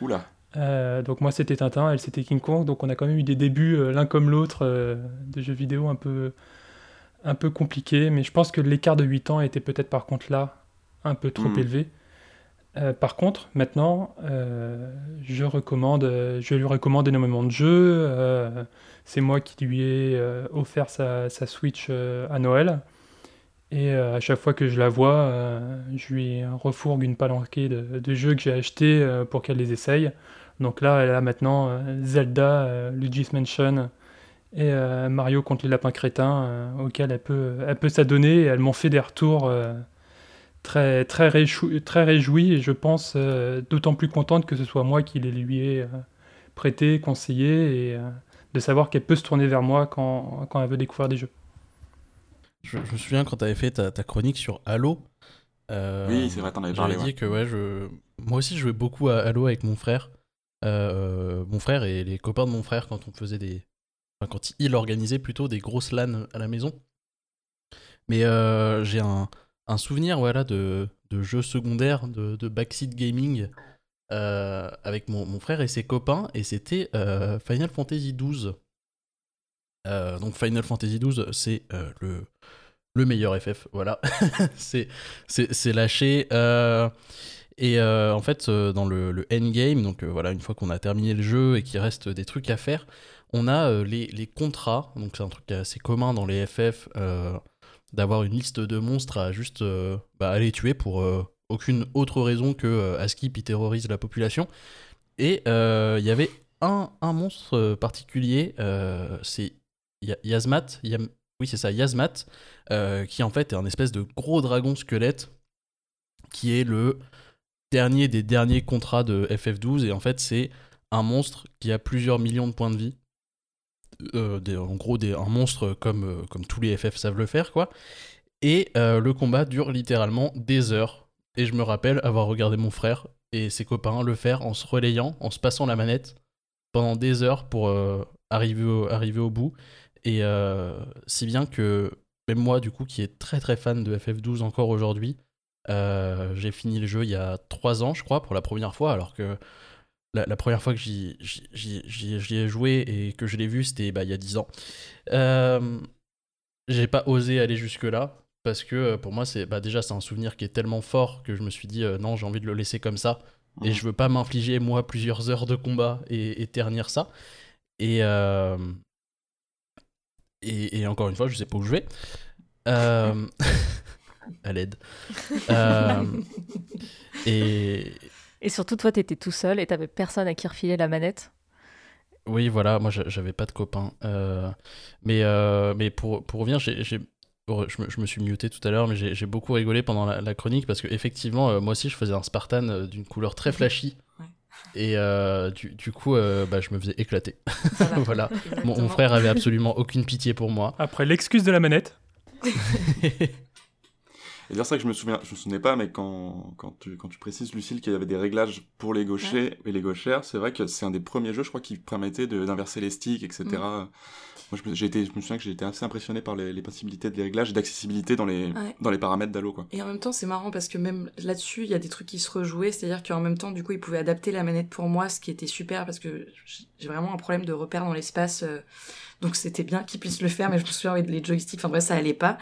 Oula. Donc moi c'était Tintin, elle c'était King Kong, donc on a quand même eu des débuts l'un comme l'autre de jeux vidéo un peu, un peu compliqués, mais je pense que l'écart de 8 ans était peut-être par contre là un peu trop Mm. élevé. Euh, par contre, maintenant, euh, euh, je lui recommande énormément de jeux. c'est moi qui lui ai offert sa, Switch à Noël. Et à chaque fois que je la vois, je lui refourgue une palanquée de, jeux que j'ai achetés pour qu'elle les essaye. Donc là, elle a maintenant Zelda, Luigi's Mansion et Mario contre les lapins crétins, auxquels elle peut, elle s'adonner. Et elles m'ont fait des retours très, très, très réjouis et je pense euh, d'autant plus contente que ce soit moi qui les lui ai euh, prêté, conseillé et euh, de savoir qu'elle peut se tourner vers moi quand, quand elle veut découvrir des jeux. Je, je me souviens quand tu avais fait ta, ta chronique sur Halo. euh, Oui, c'est vrai, t'en avais j'avais parlé, dit ouais. que ouais, je... moi aussi je jouais beaucoup à Halo avec mon frère. Euh, mon frère et les copains de mon frère quand on faisait des. Enfin, quand il organisait plutôt des grosses LAN à la maison. Mais euh, j'ai un, un souvenir voilà, de, de jeux secondaires, de, de backseat gaming euh, avec mon, mon frère et ses copains, et c'était euh, Final Fantasy XII. Euh, donc Final Fantasy XII, c'est euh, le, le meilleur FF, voilà. c'est c'est c'est lâché. et en fait, dans le, le endgame, donc voilà, une fois qu'on a terminé le jeu et qu'il reste des trucs à faire, on a les, les contrats. Donc c'est un truc assez commun dans les FF d'avoir une liste de monstres à juste euh, bah, aller tuer pour euh, aucune autre raison que euh, Askip il terrorise la population. Et euh, il y avait un, monstre euh, particulier, euh, c'est Ya- Yazmat, ça, Yazmat, euh, qui en fait est un espèce de gros dragon squelette, qui est le dernier des derniers contrats de FF12 et en fait c'est un monstre qui a plusieurs millions de points de vie. Euh, en gros un monstre comme, euh, tous les FF savent le faire quoi. Et euh, le combat dure littéralement des heures. Et je me rappelle avoir regardé mon frère et ses copains le faire en se relayant, en se passant la manette pendant des heures pour arriver, au, arriver au bout. Et si bien que même moi, du coup, qui est très très fan de FF12 encore aujourd'hui, j'ai fini le jeu il y a 3 ans, je crois, pour la première fois, alors que la, la première fois que j'y, ai joué et que je l'ai vu, c'était bah, il y a 10 ans. Euh, j'ai pas osé aller jusque-là, parce que euh, pour moi, c'est bah, déjà, c'est un souvenir qui est tellement fort que je me suis dit, euh, non, j'ai envie de le laisser comme ça. Et je veux pas m'infliger, moi, plusieurs heures de combat et, et ternir ça. Et, euh, et, et encore une fois, je sais pas où je vais. À l'aide. Et Et surtout, toi, t'étais tout seul et t'avais personne à qui refiler la manette. oui, voilà, moi j'a- j'avais pas de copain. Euh, mais, euh, mais pour, pour revenir, j'ai, j'ai- je, me, je me suis muté tout à l'heure, mais j'ai, j'ai beaucoup rigolé pendant la, la chronique parce que effectivement, euh, moi aussi, je faisais un Spartan euh, d'une couleur très flashy. Et euh, du, du coup, euh, bah, je me faisais éclater. voilà. Mon, mon frère avait absolument aucune pitié pour moi. Après l'excuse de la manette. Et dire ça que je me souviens, je me souvenais pas, mais quand, quand, tu, quand tu précises, Lucille, qu'il y avait des réglages pour les gauchers et les gauchères, c'est vrai que c'est un des premiers jeux, je crois, qui permettait d'inverser les sticks, etc. Mm. Moi, je j'ai été, je me souviens que j'ai été assez impressionné par les, les possibilités de réglages et d'accessibilité dans les, Ouais. dans les paramètres d'Halo, quoi. Et en même temps, c'est marrant parce que même là-dessus, il y a des trucs qui se rejouaient. C'est-à-dire qu'en même temps, du coup, ils pouvaient adapter la manette pour moi, ce qui était super parce que j'ai vraiment un problème de repère dans l'espace. euh, donc c'était bien qu'ils puissent le faire, mais je me souviens les joysticks, enfin bref, ça allait pas.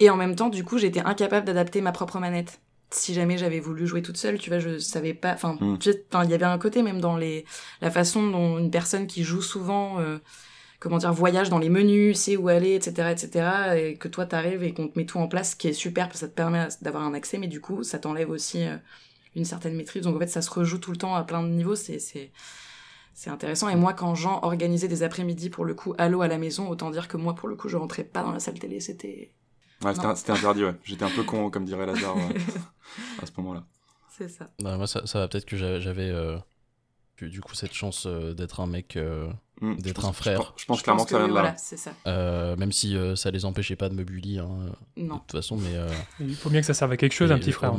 Et en même temps, du coup, j'étais incapable d'adapter ma propre manette. Si jamais j'avais voulu jouer toute seule, tu vois, je savais pas. Enfin, Mm. il y avait un côté même dans les la façon dont une personne qui joue souvent. euh, comment dire, voyage dans les menus, sait où aller, etc., etc., et que toi t'arrives et qu'on te met tout en place, ce qui est super parce que ça te permet d'avoir un accès, mais du coup, ça t'enlève aussi euh, une certaine maîtrise. Donc en fait, ça se rejoue tout le temps à plein de niveaux, c'est, c'est, c'est intéressant. Et moi, quand Jean organisait des après-midi pour le coup Halo à la maison, autant dire que moi, pour le coup, je rentrais pas dans la salle télé, c'était. Ouais, c'était interdit, ouais. J'étais un peu con, comme dirait Lazare, ouais, à ce moment-là. C'est ça. Bah, moi, ça, ça va peut-être que j'a- j'avais euh, du, coup cette chance euh, d'être un mec, euh, Mm, je d'être un je frère. pense- je pense Je clairement pense que ça vient oui, de là. voilà, c'est ça. Euh, même si euh, ça les empêchait pas de me bully, hein, Non. de toute façon, mais. euh, Il faut bien que ça serve à quelque chose, un et- petit frère.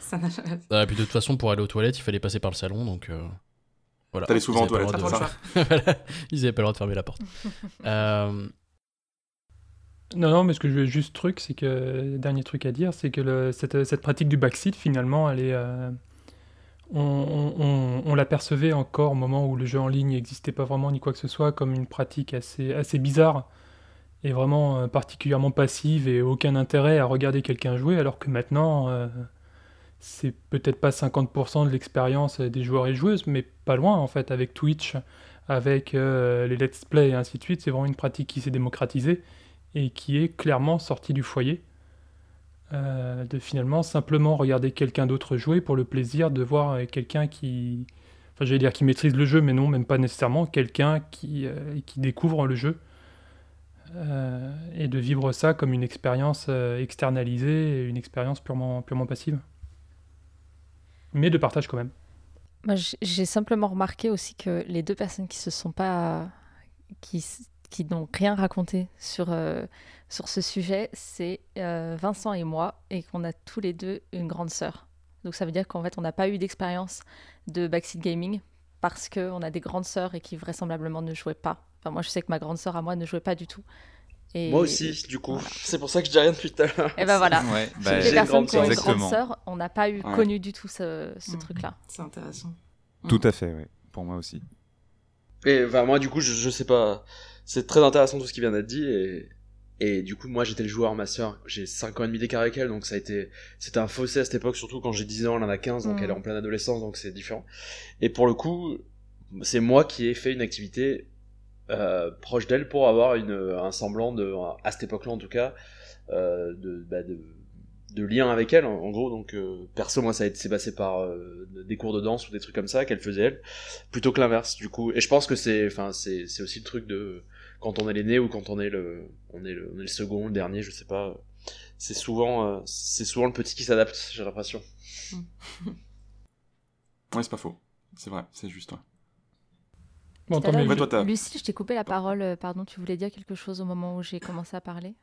Ça n'a jamais. Ah, et puis de toute façon, pour aller aux toilettes, il fallait passer par le salon, donc. euh, voilà. T'allais souvent aux toilettes, de- Voilà. Ils avaient pas le droit de fermer la porte. Euh, Non, non, mais ce que je veux juste truc, c'est que dernier truc à dire, c'est que cette, cette pratique du backseat, finalement, elle est, euh, on, on, on- l'apercevait encore au moment où le jeu en ligne n'existait pas vraiment ni quoi que ce soit, comme une pratique assez, assez bizarre et vraiment euh, particulièrement passive et aucun intérêt à regarder quelqu'un jouer, alors que maintenant, euh, c'est peut-être pas 50% de l'expérience des joueurs et joueuses, mais pas loin en fait, avec Twitch, avec les let's play et ainsi de suite, c'est vraiment une pratique qui s'est démocratisée et qui est clairement sortie du foyer. Euh, de finalement simplement regarder quelqu'un d'autre jouer pour le plaisir de voir euh, quelqu'un qui, enfin j'allais dire qui maîtrise le jeu, mais non, même pas nécessairement, quelqu'un qui, euh, qui découvre le jeu. Et de vivre ça comme une expérience externalisée, une expérience purement, purement passive. Mais de partage quand même. J'ai simplement remarqué aussi que les deux personnes qui se sont pas, qui, qui n'ont rien raconté sur euh, sur ce sujet, c'est euh, Vincent et moi, et qu'on a tous les deux une grande sœur. Donc ça veut dire qu'en fait, on n'a pas eu d'expérience de backseat gaming parce qu'on a des grandes sœurs et qui vraisemblablement ne jouaient pas. Enfin, moi, je sais que ma grande sœur à moi ne jouait pas du tout. Et... Moi aussi, du coup. C'est pour ça que je dis rien depuis tout à l'heure. Et ben voilà. Ouais, bah, les personnes une qui ont grande une sœur. grande sœur, on n'a pas eu Ouais. connu du tout ce, ce Mhm. truc-là. C'est intéressant. Tout à fait, oui. Pour moi aussi. Et enfin, moi, du coup, je, je sais pas. C'est très intéressant tout ce qui vient d'être dit. Et, et du coup, moi, j'étais le joueur, ma soeur. J'ai 5 ans et demi d'écart avec elle. Donc, ça a été. C'était un fossé à cette époque, surtout quand j'ai 10 ans, elle en a 15. Donc, Mm. elle est en pleine adolescence. Donc, c'est différent. Et pour le coup, c'est moi qui ai fait une activité euh, proche d'elle pour avoir une, un semblant de. À cette époque-là, en tout cas. euh, de, bah, de de lien avec elle en, en gros donc euh, perso moi ça a été c'est passé par euh, des cours de danse ou des trucs comme ça qu'elle faisait elle plutôt que l'inverse du coup et je pense que c'est enfin c'est c'est aussi le truc de quand on est l'aîné ou quand on est le on est le, on est le second le dernier je sais pas c'est souvent euh, c'est souvent le petit qui s'adapte j'ai l'impression Ouais, c'est pas faux. C'est vrai, c'est juste. ouais. Bon, tant mieux. Ouais, toi, t'as- Lucie, je t'ai coupé la parole, euh, pardon, tu voulais dire quelque chose au moment où j'ai commencé à parler?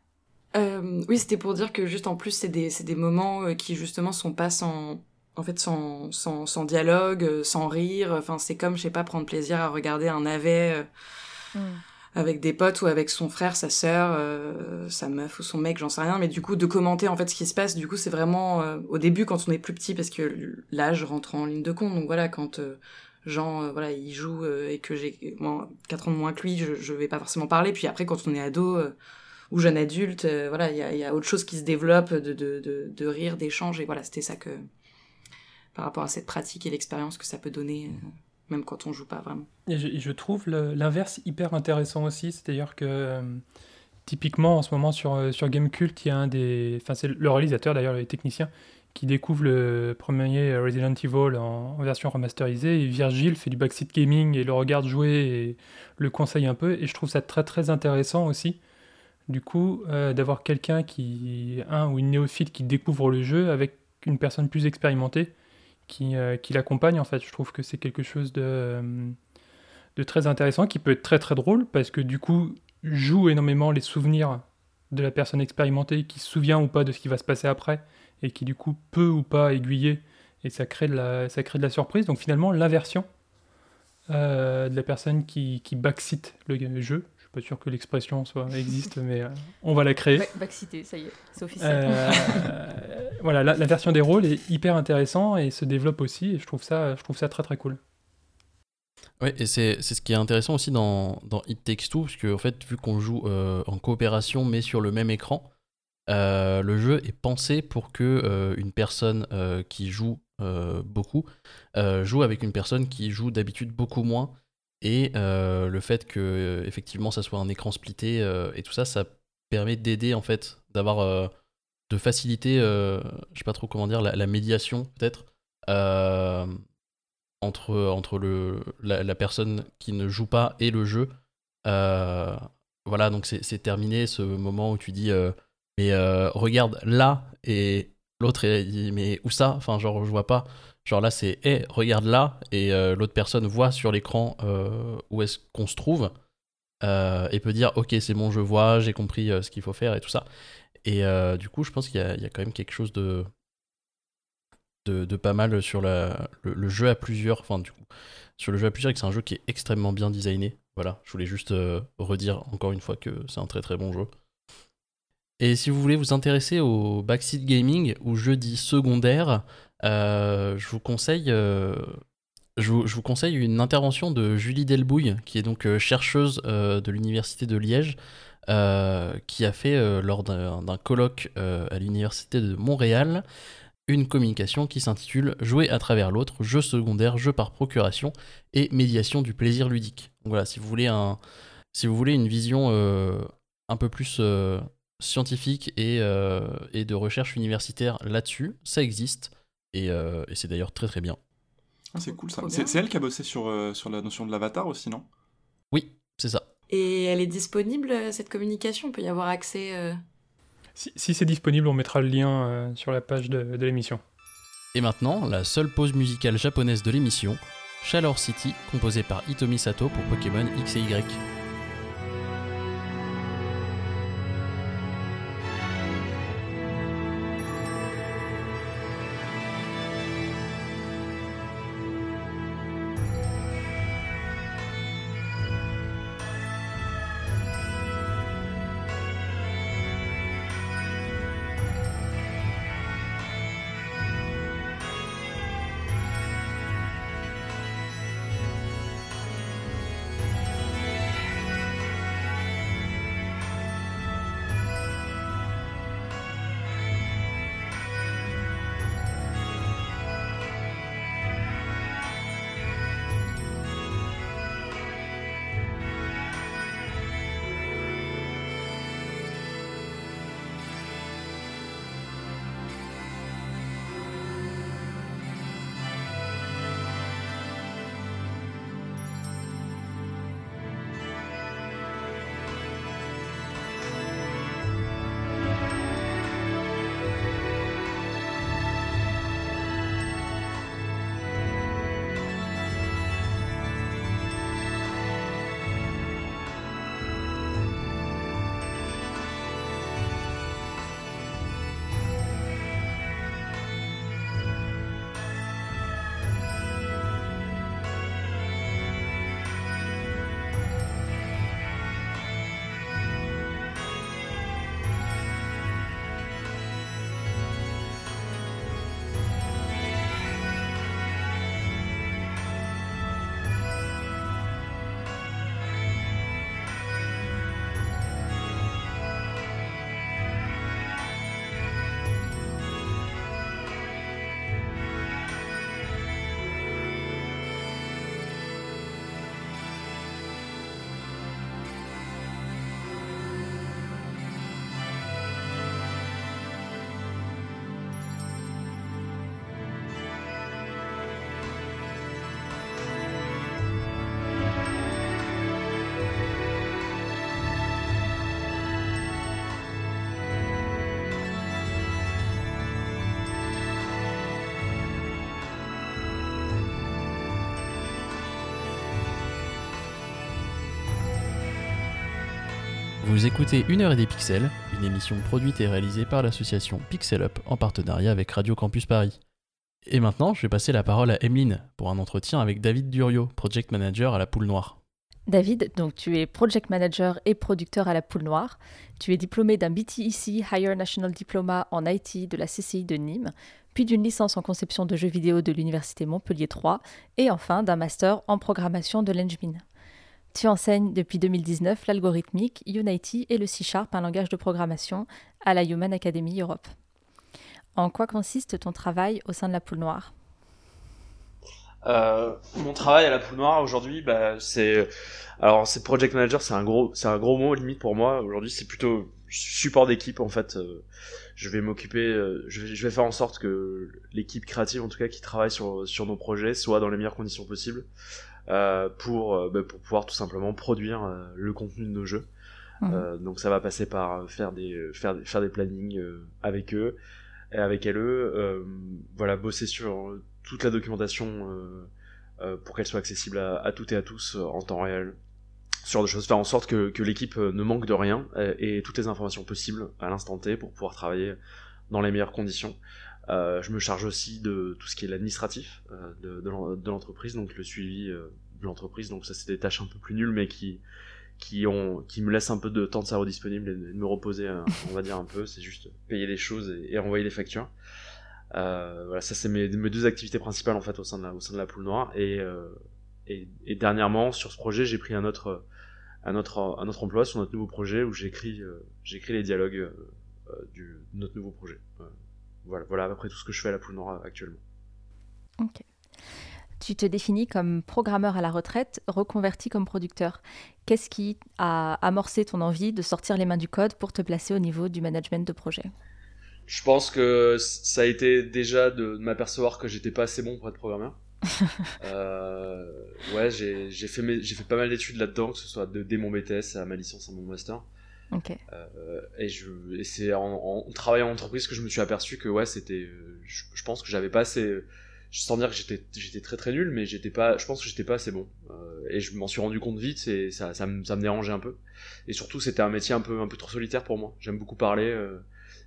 Euh, oui, c'était pour dire que juste en plus, c'est des, c'est des moments euh, qui justement sont pas sans, en fait, sans, sans, sans dialogue, euh, sans rire. Enfin, c'est comme, je sais pas, prendre plaisir à regarder un navet euh, avec des potes ou avec son frère, sa sœur, euh, sa meuf ou son mec, j'en sais rien. Mais du coup, de commenter en fait ce qui se passe, du coup, c'est vraiment euh, au début quand on est plus petit parce que l'âge rentre en ligne de compte. Donc voilà, quand Jean, euh, voilà, il joue euh, et que j'ai moi 4 ans de moins que lui, je, je vais pas forcément parler. Puis après, quand on est ado euh, ou jeune adulte, euh, voilà, il y a, autre chose qui se développe de, rire, d'échange. Et voilà, c'était ça que, par rapport à cette pratique et l'expérience que ça peut donner, euh, même quand on joue pas vraiment. Et je, trouve l'inverse hyper intéressant aussi, c'est-à-dire que euh, typiquement en ce moment sur, sur Gamecult, il y a un des. Enfin, c'est le réalisateur d'ailleurs, le technicien, qui découvre le premier Resident Evil en, version remasterisée. Et Virgile fait du backseat gaming et le regarde jouer et le conseille un peu. Et je trouve ça très très intéressant aussi. Du coup, euh, d'avoir quelqu'un qui. Un ou une néophyte qui découvre le jeu avec une personne plus expérimentée qui, euh, l'accompagne en fait. Je trouve que c'est quelque chose de, très intéressant qui peut être très très drôle parce que du coup joue énormément les souvenirs de la personne expérimentée qui se souvient ou pas de ce qui va se passer après et qui du coup peut ou pas aiguiller et ça crée de la, surprise. Donc finalement l'inversion euh, de la personne qui, qui backseat le jeu. Pas sûr que l'expression soit existe mais euh, on va la créer. Vacité, ça y est, c'est officiel. Euh, voilà, la, la version des rôles est hyper intéressant et se développe aussi et je trouve ça, je trouve ça très très cool. Ouais, et c'est c'est ce qui est intéressant aussi dans, dans It Takes Two, parce que en fait, vu qu'on joue euh, en coopération mais sur le même écran, euh, le jeu est pensé pour que euh, une personne euh, qui joue euh, beaucoup euh, joue avec une personne qui joue d'habitude beaucoup moins. Et euh, le fait que euh, effectivement ça soit un écran splitté euh, et tout ça, ça permet d'aider en fait, d'avoir de faciliter, je sais pas trop comment dire, la, médiation peut-être. entre, entre le, la, la personne qui ne joue pas et le jeu. Voilà, donc c'est terminé ce moment où tu dis mais regarde là et l'autre il dit mais où ça? Enfin genre je vois pas. Genre là c'est hé regarde là et euh, l'autre personne voit sur l'écran euh, où est-ce qu'on se trouve euh, et peut dire ok c'est bon je vois j'ai compris ce qu'il faut faire et tout ça. Et du coup je pense qu'il y, a- quand même quelque chose de de, pas mal sur le, jeu à plusieurs. Enfin, du coup, sur le jeu à plusieurs, que c'est un jeu qui est extrêmement bien designé. Voilà, je voulais juste redire encore une fois que c'est un très très bon jeu. Et si vous voulez vous intéresser au backseat gaming, ou jeu dit secondaire, euh, je vous conseille. euh, je vous, conseille une intervention de Julie Delbouille, qui est donc euh, chercheuse de l'université de Liège, qui a fait lors d'un colloque à l'université de Montréal une communication qui s'intitule Jouer à travers l'autre, jeu secondaire, jeu par procuration et médiation du plaisir ludique. Donc voilà, si vous voulez, un, si vous voulez une vision un peu plus scientifique et, euh, et de recherche universitaire là-dessus, ça existe et, euh, et c'est d'ailleurs très très bien. Ah, c'est cool ça. C'est elle qui a bossé sur, euh, sur la notion de l'avatar aussi, non? Oui, c'est ça. Et elle est disponible, cette communication? On peut y avoir accès euh, Si, si c'est disponible, on mettra le lien euh, sur la page de, de l'émission. Et maintenant, la seule pause musicale japonaise de l'émission, Chalor City, composée par Hitomi Sato pour Pokémon X et Y. Écoutez Une heure et des pixels, une émission produite et réalisée par l'association Pixel Up en partenariat avec Radio Campus Paris. Et maintenant, je vais passer la parole à Emeline pour un entretien avec David Durio, Project Manager à la Poule Noire. David, donc tu es project manager et producteur à la Poule Noire. Tu es diplômé d'un BTEC Higher National Diploma en IT de la CCI de Nîmes, puis d'une licence en conception de jeux vidéo de l'Université Montpellier 3 et enfin d'un master en programmation de l'Engmin. Tu enseignes depuis 2019 l'algorithmique, Unity et le C-Sharp, un langage de programmation, à la Human Academy Europe. En quoi consiste ton travail au sein de la Poule Noire? Euh, mon travail à la poule noire aujourd'hui, bah, c'est alors c'est project manager, c'est un gros, un gros mot limite pour moi. Aujourd'hui, c'est plutôt support d'équipe en fait. Euh, je vais m'occuper, euh, je, vais, je vais faire en sorte que l'équipe créative, en tout cas, qui travaille sur sur nos projets, soit dans les meilleures conditions possibles pour bah, pour pouvoir tout simplement produire le contenu de nos jeux. Mmh. donc ça va passer par faire des faire faire des plannings avec eux et avec eux, voilà, bosser sur toute la documentation euh, euh, pour qu'elle soit accessible à, toutes et à tous euh, en temps réel. Ce genre de choses, faire en sorte que, que l'équipe ne manque de rien et, toutes les informations possibles à l'instant T pour pouvoir travailler dans les meilleures conditions. Euh, je me charge aussi de tout ce qui est l'administratif euh, de, de l'entreprise, donc le suivi euh, de l'entreprise. Donc ça, c'est des tâches un peu plus nulles, mais qui qui ont qui me laissent un peu de temps de cerveau disponible et de me reposer, on va dire un peu. C'est juste payer des choses et, envoyer des factures. Euh, voilà, ça c'est mes, mes, deux activités principales en fait au sein de la, au sein de la poule noire. Et, euh, et, et, dernièrement sur ce projet, j'ai pris un autre, un autre, un autre emploi sur notre nouveau projet où j'écris, euh, j'écris les dialogues du, de notre nouveau projet. Voilà, voilà à peu près tout ce que je fais à la poule noire actuellement. Ok. Tu te définis comme programmeur à la retraite, reconverti comme producteur. Qu'est-ce qui a amorcé ton envie de sortir les mains du code pour te placer au niveau du management de projet? Je pense que ça a été déjà de, m'apercevoir que j'étais pas assez bon pour être programmeur. euh, ouais, j'ai fait, j'ai fait pas mal d'études là-dedans, que ce soit de, dès mon BTS à ma licence à mon master. Euh, et et c'est en, travaillant en entreprise que je me suis aperçu que ouais, c'était, je, je, pense que j'avais pas assez, sans dire que j'étais, j'étais très très nul, mais j'étais pas, je pense que j'étais pas assez bon. Euh, et je m'en suis rendu compte vite, et ça, me, ça me dérangeait un peu. Et surtout, c'était un métier un peu, un peu trop solitaire pour moi. J'aime beaucoup parler. Euh,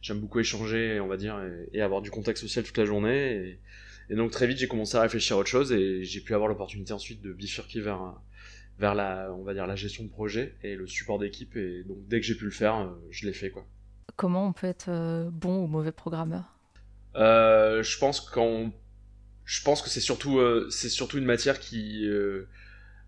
j'aime beaucoup échanger, on va dire, et, avoir du contact social toute la journée. Et, donc très vite, j'ai commencé à réfléchir à autre chose et j'ai pu avoir l'opportunité ensuite de bifurquer vers vers la, on va dire, la gestion de projet et le support d'équipe. Et donc dès que j'ai pu le faire, euh, je l'ai fait quoi. Comment on peut être euh, bon ou mauvais programmeur? Euh, Je pense qu'on, je pense que c'est surtout, c'est surtout une matière qui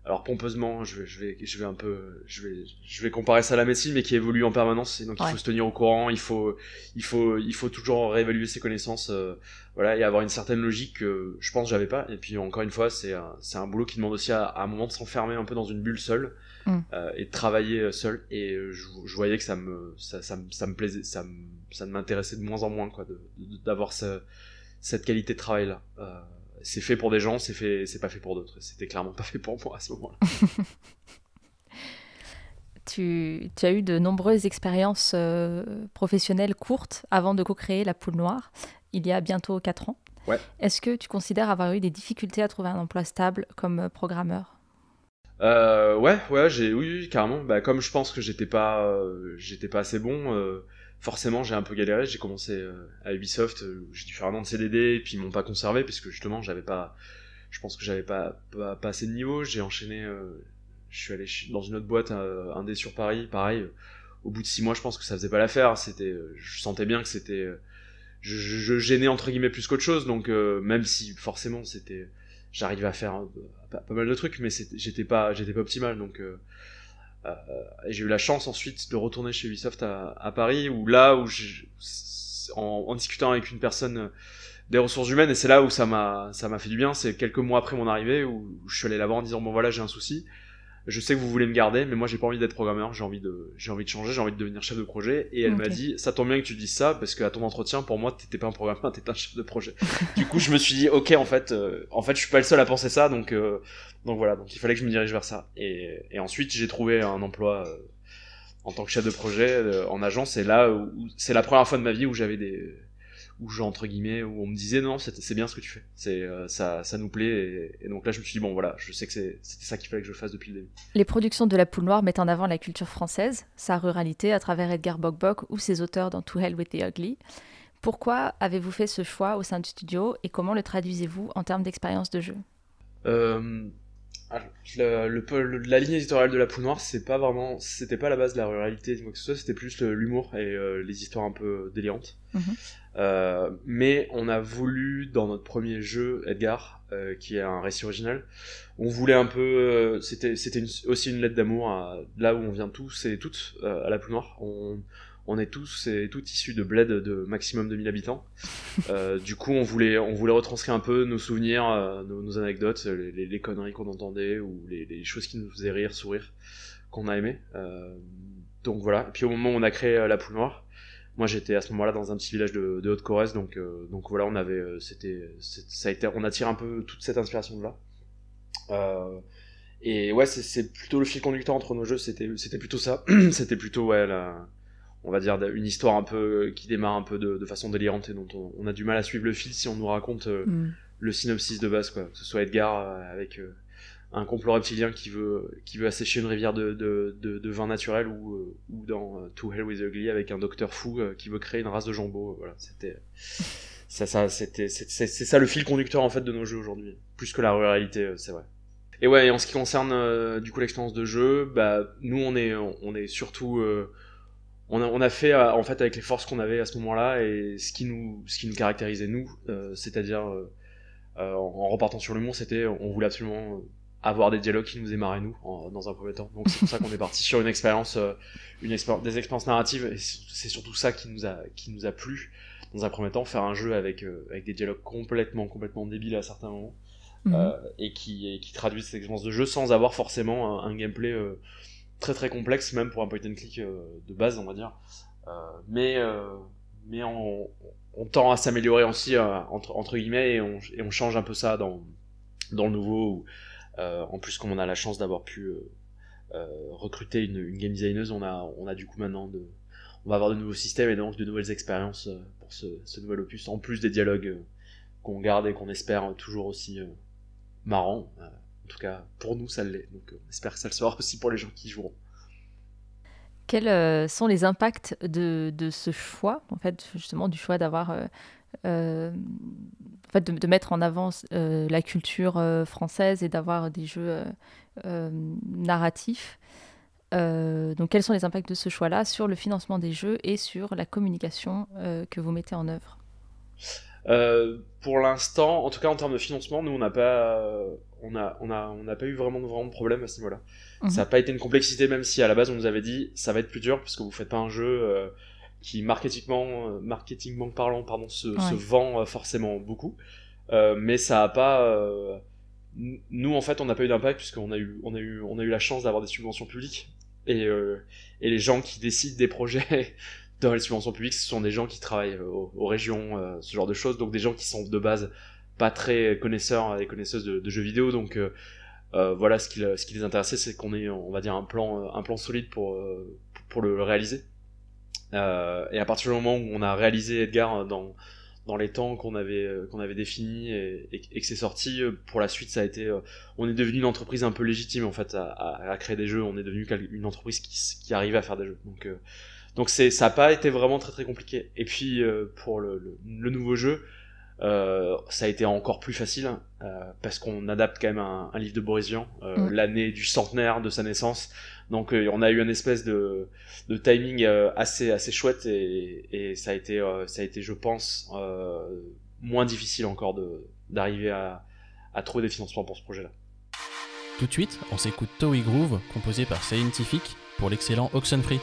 alors pompeusement, je vais, je vais, je vais un peu, je vais, je vais comparer ça à la médecine, mais qui évolue en permanence. Et donc il faut se tenir au courant, il faut, il faut, il faut toujours réévaluer ses connaissances, euh, voilà, et avoir une certaine logique que je pense j'avais pas. Et puis encore une fois, c'est, c'est un boulot qui demande aussi à, un moment de s'enfermer un peu dans une bulle seule mm. euh, et de travailler seul. Et je, je, voyais que ça me, ça, ça, ça me plaisait, ça, me, ça m'intéressait de moins en moins, quoi, d'avoir cette qualité de travail là. Euh, c'est fait pour des gens, c'est fait, c'est pas fait pour d'autres. C'était clairement pas fait pour moi à ce moment-là. tu, tu, as eu de nombreuses expériences euh, professionnelles courtes avant de co-créer la poule noire, il y a bientôt 4 ans. Ouais. Est-ce que tu considères avoir eu des difficultés à trouver un emploi stable comme euh, programmeur? Euh, ouais, ouais, j'ai, oui, carrément. Bah, comme je pense que j'étais pas, euh, j'étais pas assez bon, forcément j'ai un peu galéré. J'ai commencé euh, à Ubisoft, euh, j'ai dû faire un an de CDD et puis ils m'ont pas conservé parce que justement j'avais pas, je pense que j'avais pas, pas, assez de niveau. J'ai enchaîné, euh, je suis allé dans une autre boîte, un dé sur Paris, pareil. Au bout de six mois, je pense que ça faisait pas l'affaire. C'était, je sentais bien que c'était, je, gênais entre guillemets plus qu'autre chose. Donc même si forcément c'était, j'arrivais à faire pas, mal de trucs, mais j'étais pas, j'étais pas optimal. Donc euh, j'ai eu la chance ensuite de retourner chez Ubisoft à, Paris, où là, où en, en, discutant avec une personne euh, des ressources humaines, et c'est là où ça m'a ça m'a fait du bien. C'est quelques mois après mon arrivée où, je suis allé là-bas en disant bon voilà j'ai un souci, je sais que vous voulez me garder, mais moi j'ai pas envie d'être programmeur, j'ai envie de j'ai envie de changer, j'ai envie de devenir chef de projet. Et elle m'a dit ça tombe bien que tu dises ça parce qu'à ton entretien pour moi t'étais pas un programmeur, t'étais un chef de projet. du coup je me suis dit ok en fait euh, en fait je suis pas le seul à penser ça donc donc voilà, donc il fallait que je me dirige vers ça. Et, et ensuite, j'ai trouvé un emploi euh, en tant que chef de projet euh, en agence. Et là, c'est la première fois de ma vie où j'avais des, où je entre guillemets où on me disait non c'est bien ce que tu fais. C'est euh, ça ça nous plaît. Et, donc là je me suis dit bon voilà je sais que c'était ça qu'il fallait que je fasse depuis le début. Les productions de la poule noire mettent en avant la culture française sa ruralité à travers Edgar Bok ou ses auteurs dans To Hell with the Ugly. Pourquoi avez-vous fait ce choix au sein du studio et comment le traduisez-vous en termes d'expérience de jeu? Euh, le, la ligne éditoriale de la poule noire, c'est pas vraiment, c'était pas la base de la ruralité, quoi que ce soit, c'était plus l'humour et euh, les histoires un peu délirantes. Mhm. Euh, mais on a voulu, dans notre premier jeu, Edgar, euh, qui est un récit original, on voulait un peu, c'était c'était aussi une lettre d'amour à là où on vient tous et toutes à la poule noire. On, on est tous et toutes issus de bled de maximum de 1000 habitants. Euh, du coup, on voulait, on voulait retranscrire un peu nos souvenirs, euh, nos, anecdotes, les, conneries qu'on entendait ou les, choses qui nous faisaient rire, sourire, qu'on a aimé. Euh, donc voilà. Et puis au moment où on a créé la poule noire, moi j'étais à ce moment-là dans un petit village de, Haute-Corrèze, donc donc voilà, on avait, c'était, ça a été, on a tiré un peu toute cette inspiration de là. et ouais, c'est plutôt le fil conducteur entre nos jeux, c'était c'était plutôt ça. c'était plutôt ouais la on va dire une histoire un peu euh, qui démarre un peu de, façon délirante et dont on, a du mal à suivre le fil si on nous raconte euh, mm. le synopsis de base quoi. Que ce soit Edgar euh, avec un complot reptilien qui veut qui veut assécher une rivière de, de, vin naturel ou, ou dans To Hell with Ugly avec un docteur fou qui veut créer une race de jambon voilà. C'était ça, ça c'était c'est ça le fil conducteur en fait de nos jeux aujourd'hui. Plus que la ruralité c'est vrai. Et ouais en ce qui concerne du coup l'expérience de jeu bah nous on est on est surtout on a, fait euh, en fait avec les forces qu'on avait à ce moment-là et ce qui nous, ce qui nous caractérisait nous, euh, c'est-à-dire euh, en, repartant sur l'humour, c'était on voulait absolument avoir des dialogues qui nous émarraient nous dans un premier temps. Donc c'est pour ça qu'on est parti sur une expérience, une des expériences narratives et c'est surtout ça qui nous a, qui nous a plu dans un premier temps, faire un jeu avec avec des dialogues complètement complètement débiles à certains moments. Mhm. et qui, qui traduisent cette expérience de jeu sans avoir forcément un, gameplay très très complexe même pour un point and click euh, de base on va dire. Euh, mais euh, mais on, tend à s'améliorer aussi entre, entre guillemets et on, et on, change un peu ça dans dans le nouveau en plus comme on a la chance d'avoir pu recruter une, une, game designer on a on a du coup maintenant de on va avoir de nouveaux systèmes et donc de nouvelles expériences pour ce, ce nouvel opus en plus des dialogues qu'on garde et qu'on espère toujours aussi marrants tout cas, pour nous, ça l'est. Donc, on espère que ça le sera aussi pour les gens qui joueront. Quels euh, sont les impacts de, de, ce choix, en fait, justement, du choix d'avoir. Euh, euh, en fait, de, de, mettre en avant la culture française et d'avoir des jeux narratifs. donc, quels sont les impacts de ce choix-là sur le financement des jeux et sur la communication que vous mettez en œuvre? Pour l'instant, en tout cas en termes de financement, nous on n'a pas, on a, on a, on n'a pas eu vraiment, vraiment de problème à ce niveau-là. Mhm. Ça n'a pas été une complexité, même si à la base on nous avait dit ça va être plus dur parce que vous faites pas un jeu euh, qui marketingment, euh, marketingment parlant, pardon, se, vend euh, forcément beaucoup. mais ça a pas. nous en fait, on n'a pas eu d'impact puisqu'on a eu, on a eu, on a eu la chance d'avoir des subventions publiques et, et les gens qui décident des projets dans les subventions publiques, ce sont des gens qui travaillent aux, régions, ce genre de choses, donc des gens qui sont de base pas très connaisseurs et connaisseuses de, jeux vidéo, donc euh, euh, voilà ce qui, les intéressait, c'est qu'on ait, on va dire, un plan, un plan solide pour, euh, pour le réaliser. et à partir du moment où on a réalisé Edgar dans, dans les temps qu'on avait qu'on avait définis et, que c'est sorti pour la suite ça a été on est devenu une entreprise un peu légitime en fait à, créer des jeux. On est devenu une entreprise qui, qui arrivait à faire des jeux. Donc donc c'est ça n'a pas été vraiment très très compliqué. Et puis pour le, nouveau jeu euh, ça a été encore plus facile euh, parce qu'on adapte quand même un, livre de Boris Vian, euh, mm. l'année du centenaire de sa naissance. Donc on a eu une espèce de, de timing assez assez chouette et, et ça a été ça a été je pense moins difficile encore de d'arriver à, à trouver des financements pour ce projet-là. Tout de suite, on s'écoute Toei Groove, composé par Scientific, pour l'excellent Oxenfree.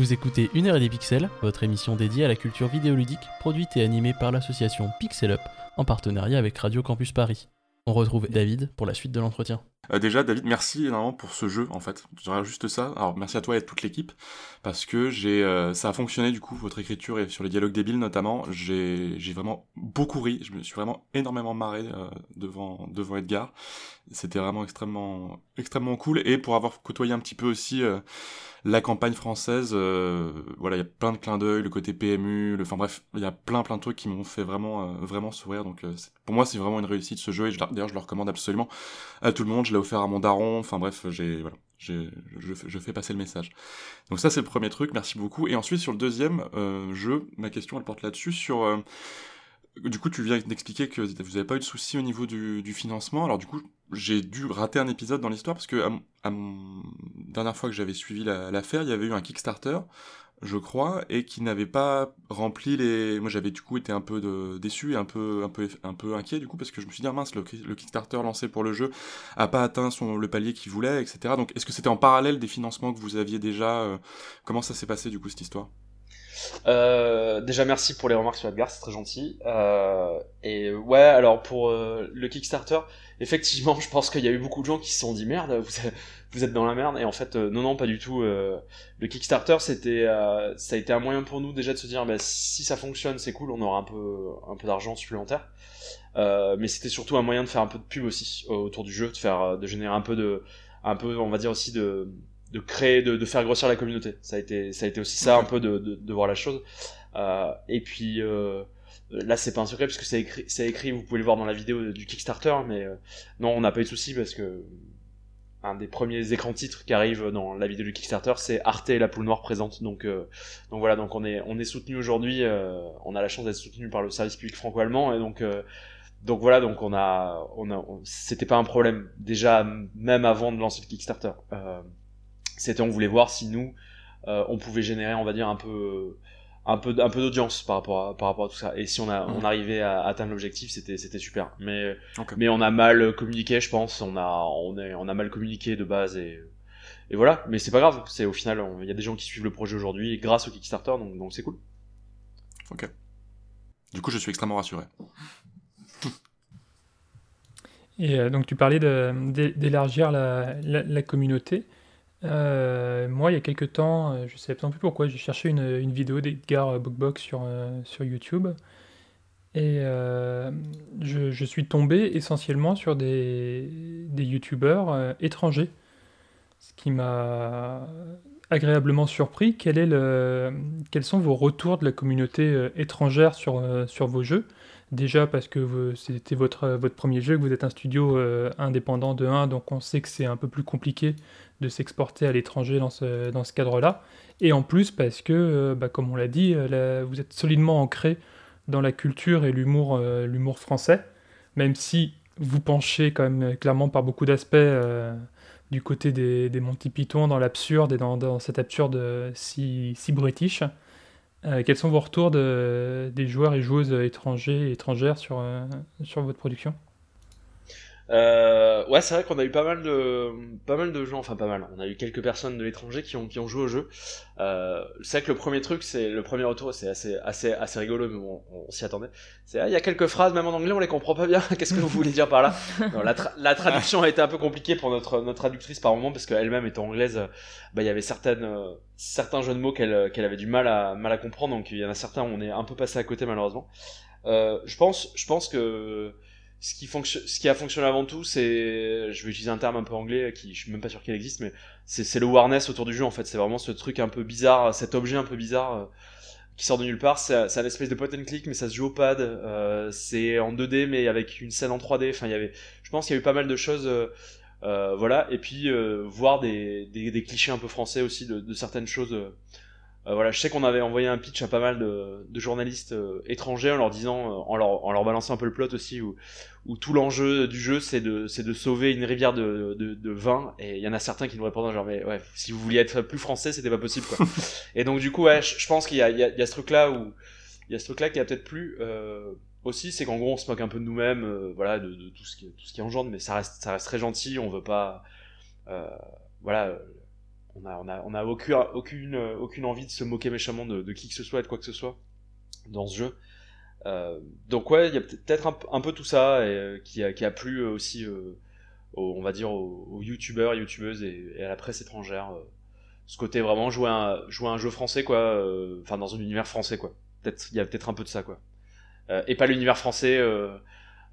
Vous écoutez Une heure et des pixels, votre émission dédiée à la culture vidéoludique, produite et animée par l'association Pixel Up, en partenariat avec Radio Campus Paris. On retrouve David pour la suite de l'entretien. Euh, déjà, David, merci énormément pour ce jeu, en fait. Je dirais juste ça. Alors, merci à toi et à toute l'équipe, parce que j'ai, euh, ça a fonctionné, du coup, votre écriture et sur les dialogues débiles, notamment. J'ai, vraiment beaucoup ri. Je me suis vraiment énormément marré euh, devant, devant Edgar. C'était vraiment extrêmement, extrêmement cool. Et pour avoir côtoyé un petit peu aussi la campagne française, euh, voilà, il y a plein de clins d'œil, le côté PMU, le, enfin bref, il y a plein plein de trucs qui m'ont fait vraiment, euh, vraiment sourire. Donc, euh, pour moi, c'est vraiment une réussite ce jeu. Et d'ailleurs, je le recommande absolument à tout le monde. Je l'ai offert à mon daron. Enfin bref, j'ai, voilà, je, je fais passer le message. Donc ça, c'est le premier truc. Merci beaucoup. Et ensuite, sur le deuxième euh, jeu, ma question, elle porte là-dessus sur euh, du coup, tu viens d'expliquer que vous n'avez pas eu de soucis au niveau du, financement. Alors du coup, j'ai dû rater un épisode dans l'histoire parce que à, dernière fois que j'avais suivi la- l'affaire, il y avait eu un Kickstarter, je crois, et qui n'avait pas rempli les. Moi, j'avais du coup été un peu déçu et un peu, inquiet du coup parce que je me suis dit ah, mince, le, Kickstarter lancé pour le jeu a pas atteint le palier qu'il voulait, etc. Donc, est-ce que c'était en parallèle des financements que vous aviez déjà euh, Comment ça s'est passé du coup cette histoire? Euh, déjà merci pour les remarques sur Edgar, c'est très gentil. Euh, et ouais, alors pour euh, le Kickstarter, effectivement, je pense qu'il y a eu beaucoup de gens qui se sont dit merde, vous êtes, dans la merde. Et en fait, euh, non, non, pas du tout. Le Kickstarter, c'était, ça a été un moyen pour nous déjà de se dire, bah, si ça fonctionne, c'est cool, on aura un peu, un peu d'argent supplémentaire. Mais c'était surtout un moyen de faire un peu de pub aussi autour du jeu, de faire, de générer un peu de, un peu, on va dire aussi de, de créer, de, de faire grossir la communauté. Ça a été, ça a été aussi ça un peu de, de, de voir la chose. Euh, et puis euh, là, c'est pas un secret parce que c'est écrit, c'est écrit, vous pouvez le voir dans la vidéo du Kickstarter, mais euh, non, on n'a pas eu de souci parce que un des premiers écrans titres qui arrive dans la vidéo du Kickstarter, c'est Arte et la poule noire présente. Donc, euh, donc voilà, donc on est, on est soutenu aujourd'hui. euh, on a la chance d'être soutenu par le service public franco-allemand et donc. euh, donc voilà, donc on a, on a, c'était pas un problème déjà même avant de lancer le Kickstarter. Euh, c'était on voulait voir si nous, euh, on pouvait générer, on va dire un peu, un peu, un peu d'audience par rapport à, par rapport à tout ça. Et si on a, on arrivait à atteindre l'objectif, c'était, c'était super. Mais, mais on a mal communiqué, je pense. On a, on est, on a mal communiqué de base et, et voilà. Mais c'est pas grave. C'est au final, il y a des gens qui suivent le projet aujourd'hui grâce au Kickstarter, donc, donc c'est cool. Ok. Du coup, je suis extrêmement rassuré. Et euh, donc tu parlais d'élargir la, la- la communauté. Euh, moi, il y a quelques temps, euh, je ne sais pas plus pourquoi, j'ai cherché une, vidéo d'Edgar Bookbox sur, euh, sur YouTube. Et euh, je, suis tombé essentiellement sur des, des YouTubeurs euh, étrangers. Ce qui m'a agréablement surpris. Quel est le, quels sont vos retours de la communauté euh, étrangère sur, euh, sur vos jeux? Déjà parce que c'était votre, votre premier jeu, que vous êtes un studio euh, indépendant de 1, donc on sait que c'est un peu plus compliqué de s'exporter à l'étranger dans ce, dans ce cadre-là. Et en plus parce que, euh, bah, comme on l'a dit, euh, vous êtes solidement ancré dans la culture et l'humour français, même si vous penchez quand même clairement par beaucoup d'aspects du côté des, des Monty Python, dans l'absurde et dans, dans cet absurde si, si british. Euh, quels sont vos retours de- des joueurs et joueuses étrangers et étrangères euh, sur votre production? Euh, ouais, c'est vrai qu'on a eu pas mal de pas mal de gens, enfin pas mal. On a eu quelques personnes de l'étranger qui ont qui ont joué au jeu. Euh, c'est vrai que le premier truc, c'est le premier retour, c'est assez assez assez rigolo, mais on, s'y attendait. C'est ah, il y a quelques phrases même en anglais, on les comprend pas bien. Qu'est-ce que vous voulez dire par là? Non, la traduction a été un peu compliquée pour notre notre traductrice par moment parce qu'elle-même étant anglaise, euh, bah il y avait certaines euh, certains jeux de mots qu'elle qu'elle avait du mal à mal à comprendre. Donc il y en a certains où on est un peu passé à côté malheureusement. Euh, je pense je pense que ce qui, ce qui a fonctionné avant tout, c'est, je vais utiliser un terme un peu anglais qui, je suis même pas sûr qu'il existe, mais c'est, le awareness autour du jeu en fait. C'est vraiment ce truc un peu bizarre, cet objet un peu bizarre euh, qui sort de nulle part. C'est, un espèce de point and click, mais ça se joue au pad. Euh, c'est en 2D, mais avec une scène en 3D. Enfin, il y avait, je pense qu'il y a eu pas mal de choses. euh, euh, voilà, et puis euh, voir des, des, des clichés un peu français aussi de, de certaines choses. Euh, voilà, je sais qu'on avait envoyé un pitch à pas mal de, de journalistes euh, étrangers en leur disant, euh, en leur, en leur balançant un peu le plot aussi, où, où tout l'enjeu du jeu c'est de, c'est de sauver une rivière de, de, de vin, et il y en a certains qui nous répondent genre, mais ouais, si vous vouliez être plus français, c'était pas possible quoi. et donc du coup, ouais, je, pense qu'il y a, il y, a, il y a ce truc là où, il y a ce truc là qui a peut-être plus, euh, aussi, c'est qu'en gros on se moque un peu de nous-mêmes, euh, voilà, de, de tout ce qui, tout ce qui engendre, mais ça reste, ça reste très gentil, on veut pas, euh, voilà on a, on a, on a aucune, aucune, aucune envie de se moquer méchamment de, qui que ce soit et de quoi que ce soit dans ce jeu. Euh, donc ouais, il y a peut-être un, un, peu tout ça euh, qui, a, qui a plu aussi, euh, aux, on va dire, aux, aux youtubeurs, youtubeuses et, à la presse étrangère. euh, ce côté vraiment jouer un, jouer un jeu français, quoi, euh, enfin dans un univers français, quoi. Il y a peut-être un peu de ça, quoi. Euh, et pas l'univers français,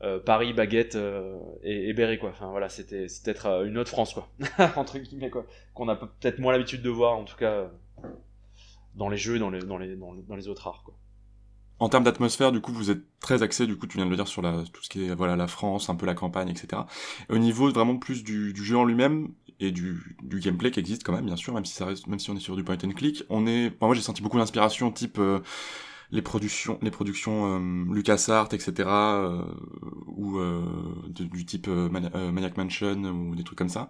euh, Paris, baguette euh, et, et quoi. Enfin voilà, c'était peut-être euh, une autre France, quoi, entre guillemets, quoi, qu'on a peut-être moins l'habitude de voir, en tout cas, euh, dans les jeux, dans les, dans les, dans, dans les autres arts, quoi. En termes d'atmosphère, du coup, vous êtes très axé, du coup, tu viens de le dire, sur la, tout ce qui est voilà, la France, un peu la campagne, etc. Au niveau vraiment plus du, du jeu en lui-même et du, du gameplay qui existe quand même, bien sûr, même si, ça reste, même si on est sur du point and click, on est... Enfin, moi, j'ai senti beaucoup d'inspiration type euh, les productions, les productions euh, LucasArts, etc., euh, ou euh, du type euh, Mani Maniac Mansion ou des trucs comme ça.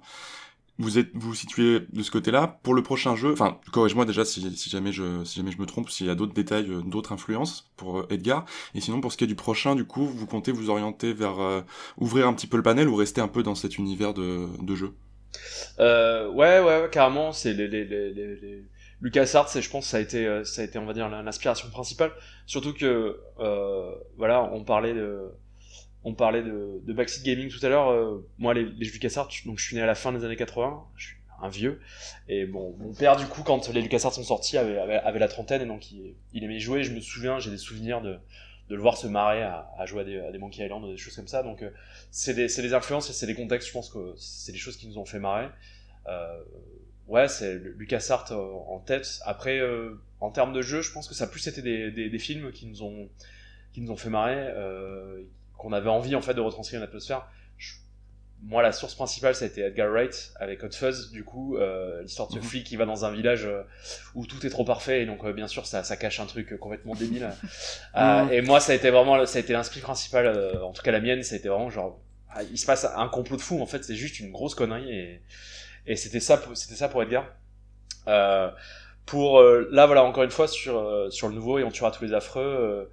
Vous êtes vous, vous situez de ce côté-là. Pour le prochain jeu enfin corrige-moi déjà si, si jamais je si jamais je me trompe s'il y a d'autres détails euh, d'autres influences pour euh, Edgar. Et sinon pour ce qui est du prochain du coup vous comptez vous orienter vers euh, ouvrir un petit peu le panel ou rester un peu dans cet univers de, de jeu? Euh, ouais, ouais ouais carrément c'est les, les, les, les, les... LucasArts je pense ça a été euh, ça a été on va dire l'inspiration principale surtout que euh, voilà on parlait de on parlait de, de backseat gaming tout à l'heure. Euh, moi, les, les LucasArts, donc je suis né à la fin des années 80, je suis un vieux. Et bon, mon père, du coup, quand les LucasArts sont sortis, avait, avait, avait la trentaine et donc il, il, aimait jouer. Je me souviens, j'ai des souvenirs de, de le voir se marrer à, à jouer à des, à des, Monkey Island, des choses comme ça. Donc, euh, c'est des, des, influences et c'est des contextes, je pense que c'est des choses qui nous ont fait marrer. Euh, ouais, c'est LucasArts en tête. Après, euh, en termes de jeu, je pense que ça a plus été des, des, des films qui nous ont, qui nous ont fait marrer euh, qu'on avait envie en fait de retranscrire une atmosphère. Je... Moi, la source principale, ça a été Edgar Wright avec Hot Fuzz, du coup, euh, l'histoire de ce -hmm. flic qui va dans un village euh, où tout est trop parfait et donc euh, bien sûr ça, ça cache un truc complètement débile. mm. Et moi, ça a été vraiment, ça a été l'inspire principal, euh, en tout cas la mienne, ça a été vraiment genre, ah, il se passe un complot de fou. En fait, c'est juste une grosse connerie et, et c'était ça, c'était ça pour Edgar. Euh, pour là, voilà, encore une fois sur sur le nouveau et on tuera tous les affreux.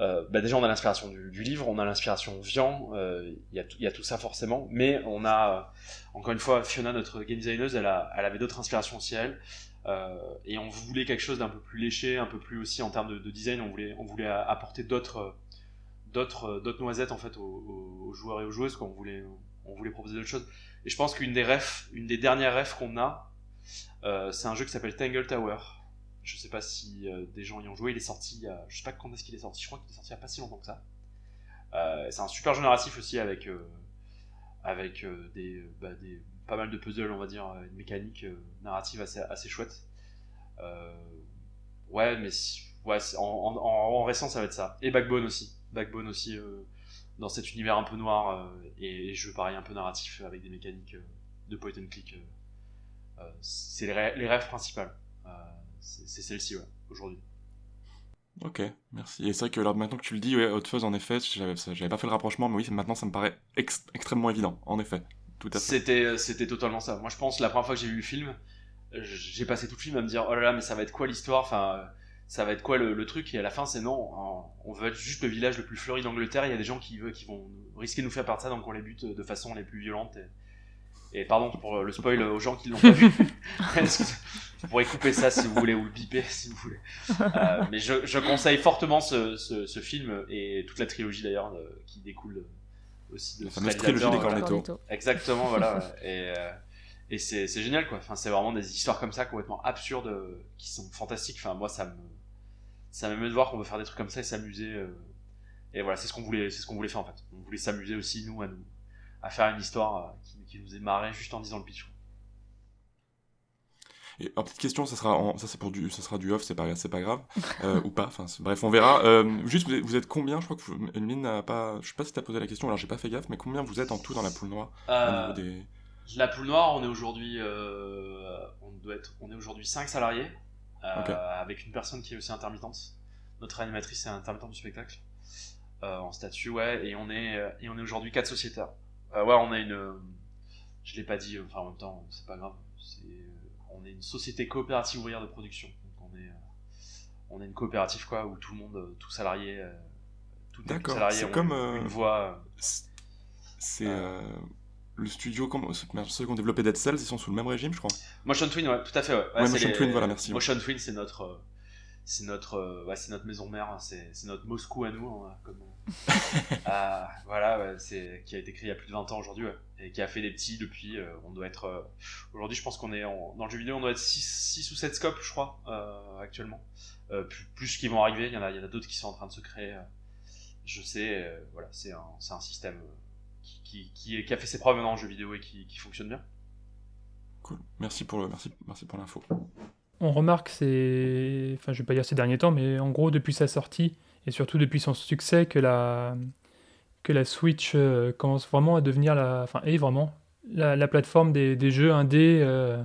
Euh, bah déjà on a l'inspiration du, livre, on a l'inspiration Vian, il euh, y, y, a tout ça forcément, mais on a, encore une fois, Fiona, notre game designeuse, elle, elle avait d'autres inspirations aussi elle, euh, et on voulait quelque chose d'un peu plus léché, un peu plus aussi en termes de, de design, on voulait, on voulait apporter d'autres noisettes en fait aux, aux, joueurs et aux joueuses, qu'on voulait, on voulait proposer d'autres choses. Et je pense qu'une des dernières refs qu'on a, euh, c'est un jeu qui s'appelle Tangle Tower, je sais pas si euh, des gens y ont joué, il est sorti, euh, je sais pas quand est-ce qu'il est sorti, je crois qu'il est sorti il y a pas si longtemps que ça. Euh, c'est un super jeu narratif aussi avec, avec bah, des, pas mal de puzzles, on va dire, une mécanique narrative assez, chouette. ouais, mais en, récent ça va être ça. Et Backbone aussi. Backbone aussi dans cet univers un peu noir et, et jeu pareil un peu narratif avec des mécaniques de point and click. c'est les, les, rêves principales c'est celle-ci, ouais, aujourd'hui. Ok, merci. Et c'est vrai que alors, maintenant que tu le dis, ouais, Hot Fuzz, en effet, j'avais pas fait le rapprochement, mais oui, maintenant ça me paraît ex extrêmement évident, en effet. Tout à fait. C'était, c'était totalement ça. Moi, je pense, la première fois que j'ai vu le film, j'ai passé tout le film à me dire, oh là là, mais ça va être quoi l'histoire? Enfin, ça va être quoi le, le, truc Et à la fin, c'est non, on veut être juste le village le plus fleuri d'Angleterre, il y a des gens qui, qui vont risquer de nous faire perdre ça, donc on les bute de façon les plus violentes. Et... Et pardon pour le spoil aux gens qui l'ont pas vu. vous pourrez couper ça si vous voulez ou le biper si vous voulez. Euh, mais je, je, conseille fortement ce, ce, ce, film et toute la trilogie d'ailleurs euh, qui découle aussi de la fameuse trilogie des Cornetto. Exactement, voilà. Et, euh, et c'est génial quoi. Enfin, c'est vraiment des histoires comme ça complètement absurdes qui sont fantastiques. Enfin, moi ça me ça m'émeut de voir qu'on peut faire des trucs comme ça et s'amuser. Et voilà, c'est ce qu'on voulait, c'est ce qu'on voulait faire en fait. On voulait s'amuser aussi nous à nous à faire une histoire qui, qui nous est marrée juste en disant le pitch. Et en petite question, ça sera, en, ça c'est pour du, ça sera du off, c'est pas, c'est pas grave, euh, ou pas. Enfin, bref, on verra. Euh, juste, vous êtes, vous êtes, combien? Je crois que Emeline n'a pas, je sais pas si t'as posé la question. Alors j'ai pas fait gaffe, mais combien vous êtes en tout dans la poule noire euh, des... La poule noire, on est aujourd'hui, euh, on doit être, on est aujourd'hui 5 salariés, okay. avec une personne qui est aussi intermittente. Notre animatrice est intermittente du spectacle, en statut, ouais, et on est, et on est aujourd'hui 4 sociétaires. Euh, ouais, on a une. Je l'ai pas dit, enfin en même temps, c'est pas grave. on est une société coopérative ouvrière de production. Donc on est, on est une coopérative quoi, où tout le monde, tout salarié, tout salarié ont comme, une, une voix. C'est. Euh... le studio, comment, ceux qui ont développé Dead Cells, ils sont sous le même régime, je crois. Motion Twin, ouais, tout à fait. Ouais, ouais, Motion Twin, voilà, merci. Motion Twin, c'est notre, c'est notre, ouais, c'est notre maison mère, hein, c'est, notre Moscou à nous, hein, comme, euh, voilà, c'est qui a été créé il y a plus de 20 ans aujourd'hui, et qui a fait des petits depuis. on doit être, aujourd'hui, je pense qu'on est dans le jeu vidéo, on doit être 6, ou 7 scopes, je crois, actuellement. plus, plus qui vont arriver, il y en a, il y en a d'autres qui sont en train de se créer. je sais, voilà, c'est un, c'est un système qui, qui, a fait ses preuves maintenant en jeu vidéo et qui, fonctionne bien. Cool. Merci pour le, merci, merci pour l'info. On remarque, c'est, enfin, je vais pas dire ces derniers temps, mais en gros depuis sa sortie et surtout depuis son succès, que la, que la Switch euh, commence vraiment à devenir la, enfin, est vraiment la, plateforme des, des, jeux indés, euh,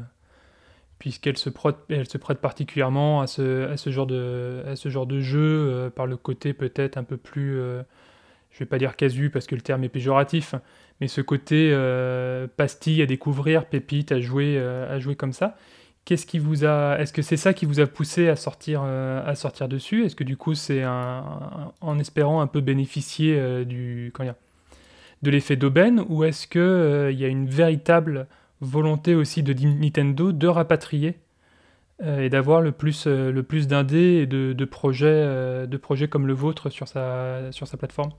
puisqu'elle se prête, elle se prête particulièrement à ce, à ce genre de, à ce genre de jeu euh, par le côté peut-être un peu plus je vais pas dire casu parce que le terme est péjoratif, mais ce côté euh, pastille à découvrir, pépite à jouer, euh, à jouer comme ça. Qu'est-ce qui vous a, est-ce que c'est ça qui vous a poussé à sortir, euh, à sortir dessus? Est-ce que du coup c'est en espérant un peu bénéficier du, de l'effet d'aubaine, ou est-ce que il y a une véritable volonté aussi de Nintendo de rapatrier et d'avoir le plus, le plus d'indés et de, de projets, de projets comme le vôtre sur sa, sur sa plateforme?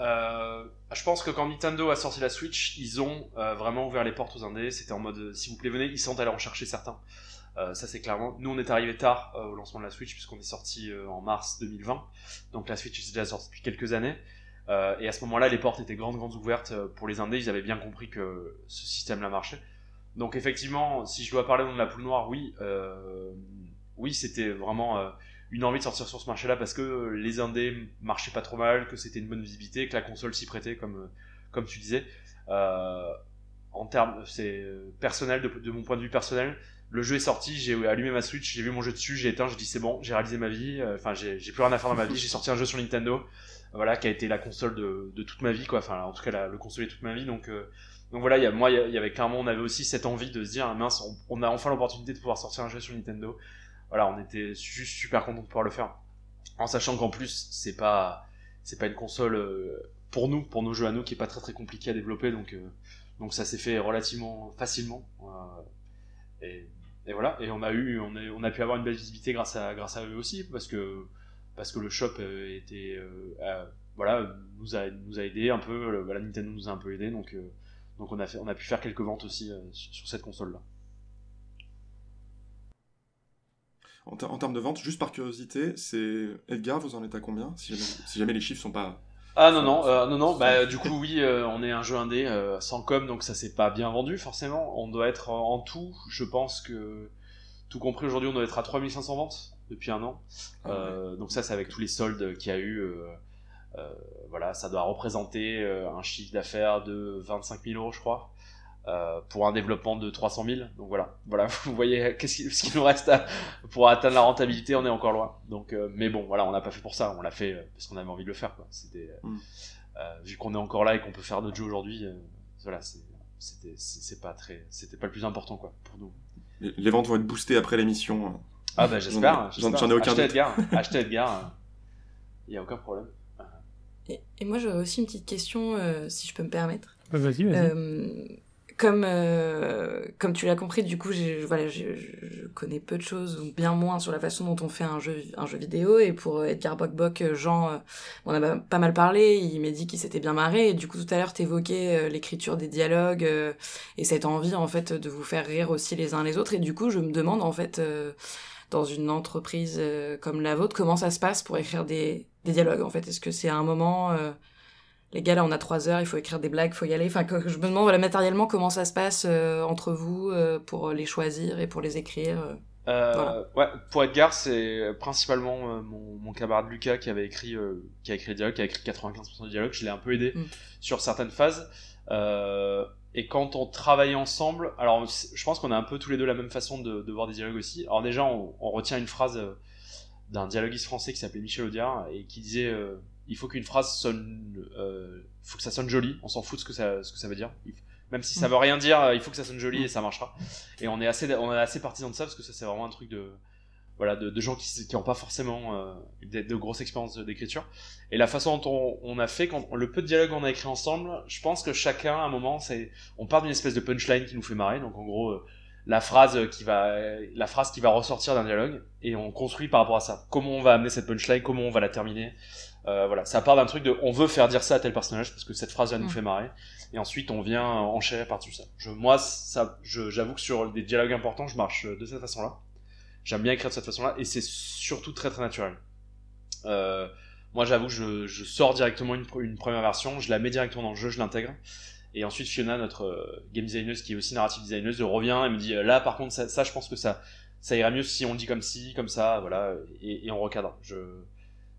Euh, je pense que quand Nintendo a sorti la Switch, ils ont euh, vraiment ouvert les portes aux indés. C'était en mode, s'il vous plaît, venez, ils sont allés en chercher certains. Euh, ça, c'est clairement. Nous, on est arrivé tard au lancement de la Switch, puisqu'on est sorti en mars 2020. Donc la Switch est déjà sortie depuis quelques années. et à ce moment-là, les portes étaient grandes, grandes ouvertes pour les indés. Ils avaient bien compris que ce système-là marchait. Donc effectivement, si je dois parler de la poule noire, oui, oui, c'était vraiment une envie de sortir sur ce marché-là parce que les indés marchaient pas trop mal, que c'était une bonne visibilité, que la console s'y prêtait, comme, comme tu disais. Euh, en termes, c'est personnel, de, mon point de vue personnel, le jeu est sorti, j'ai allumé ma Switch, j'ai vu mon jeu dessus, j'ai éteint, j'ai dit c'est bon, j'ai réalisé ma vie, euh, enfin j'ai plus rien à faire dans ma vie, j'ai sorti un jeu sur Nintendo, voilà, qui a été la console de, de toute ma vie, quoi, enfin en tout cas le console de toute ma vie, donc euh, donc voilà, y a, moi, il y, avait clairement, on avait aussi cette envie de se dire, mince, on, on a enfin l'opportunité de pouvoir sortir un jeu sur Nintendo on était juste super content de pouvoir le faire. En sachant qu'en plus, c'est pas, pas une console euh, pour nous, pour nos jeux à nous, qui est pas très très compliqué à développer, donc, euh, ça s'est fait relativement facilement. Euh, et, voilà, et on a pu avoir une belle visibilité grâce à, grâce à eux aussi, parce que, parce que le shop était, voilà, nous a, nous aidé un peu, voilà, Nintendo nous a un peu aidé, donc, donc on a fait, on a pu faire quelques ventes aussi sur cette console là. En, termes de vente, juste par curiosité, c'est Edgar, vous en êtes à combien si jamais, les chiffres sont pas. Ah non, non, euh, non, non, bah, du coup, oui, euh, on est un jeu indé euh, sans com, donc ça s'est pas bien vendu forcément. On doit être en tout, je pense que tout compris aujourd'hui, on doit être à 3500 ventes depuis un an. Ah donc ça, c'est avec tous les soldes qu'il y a eu. voilà, ça doit représenter un chiffre d'affaires de 25 000 euros, je crois. Euh, pour un développement de 300 000. Donc voilà, voilà, vous voyez qu'est-ce ce qui nous reste pour atteindre la rentabilité, on est encore loin. Donc, euh, mais bon, voilà, on n'a pas fait pour ça, on l'a fait euh, parce qu'on avait envie de le faire. Quoi. C'était, mm. vu qu'on est encore là et qu'on peut faire notre jeu aujourd'hui, voilà, c'était, c'est pas très, c'était pas le plus important quoi pour nous. Les, ventes vont être boostées après l'émission. Ah bah j'espère. J'en ai aucun Achetez Edgar, achetez Edgar, il n'y a aucun problème. Et, et moi j'aurais aussi une petite question, si je peux me permettre. Bah, vas-y, vas-y comme, euh, comme tu l'as compris, du coup, voilà, je, connais peu de choses, ou bien moins, sur la façon dont on fait un jeu, un jeu vidéo. Et pour Edgar Bock Jean, euh, on a pas mal parlé, il m'a dit qu'il s'était bien marré. Et du coup, tout à l'heure, t'évoquais euh, l'écriture des dialogues et cette envie, en fait, de vous faire rire aussi les uns les autres. Et du coup, je me demande, en fait, dans une entreprise comme la vôtre, comment ça se passe pour écrire des, des dialogues, en fait? Est-ce que c'est un moment les gars, là, on a trois heures, il faut écrire des blagues, il faut y aller. Enfin, je me demande, voilà, matériellement, comment ça se passe euh, entre vous euh, pour les choisir et pour les écrire. Euh, ouais, pour Edgar, c'est principalement mon, camarade Lucas qui avait écrit, qui a écrit le dialogue, qui a écrit 95% du dialogue. Je l'ai un peu aidé mm. sur certaines phases. et quand on travaille ensemble, alors je pense qu'on a un peu tous les deux la même façon de, voir des dialogues aussi. Alors déjà, on, on retient une phrase d'un dialoguiste français qui s'appelait Michel Audiard et qui disait il faut qu'une phrase sonne, euh, faut que ça sonne joli. On s'en fout de ce que ça, ce que ça veut dire. Même si ça mm. veut rien dire, il faut que ça sonne joli et ça marchera. Et on est assez, on est assez partisan de ça parce que ça c'est vraiment un truc de, voilà, de, de gens qui n'ont pas forcément euh, de, de grosses expériences d'écriture. Et la façon dont on, on, a fait, quand, le peu de dialogue qu'on a écrit ensemble, je pense que chacun, à un moment, c'est, on part d'une espèce de punchline qui nous fait marrer. Donc en gros, euh, la phrase qui va, la phrase qui va ressortir d'un dialogue, et on construit par rapport à ça. Comment on va amener cette punchline, comment on va la terminer? Euh, voilà, ça part d'un truc de, on veut faire dire ça à tel personnage parce que cette phrase là nous Mm. fait marrer. Et ensuite, on vient enchérir par-dessus ça. Je, moi, ça, je- j'avoue que sur des dialogues importants, je marche de cette façon-là. J'aime bien écrire de cette façon-là, et c'est surtout très très naturel. Euh, moi, j'avoue, je, je sors directement une, une première version, je la mets directement dans le jeu, je l'intègre. Et ensuite, Fiona, notre euh, game designeuse, qui est aussi narrative designeuse, revient et me dit là, par contre, ça, ça, je pense que ça, ça irait mieux si on le dit comme ci, comme ça, voilà, et, et on recadre. Je,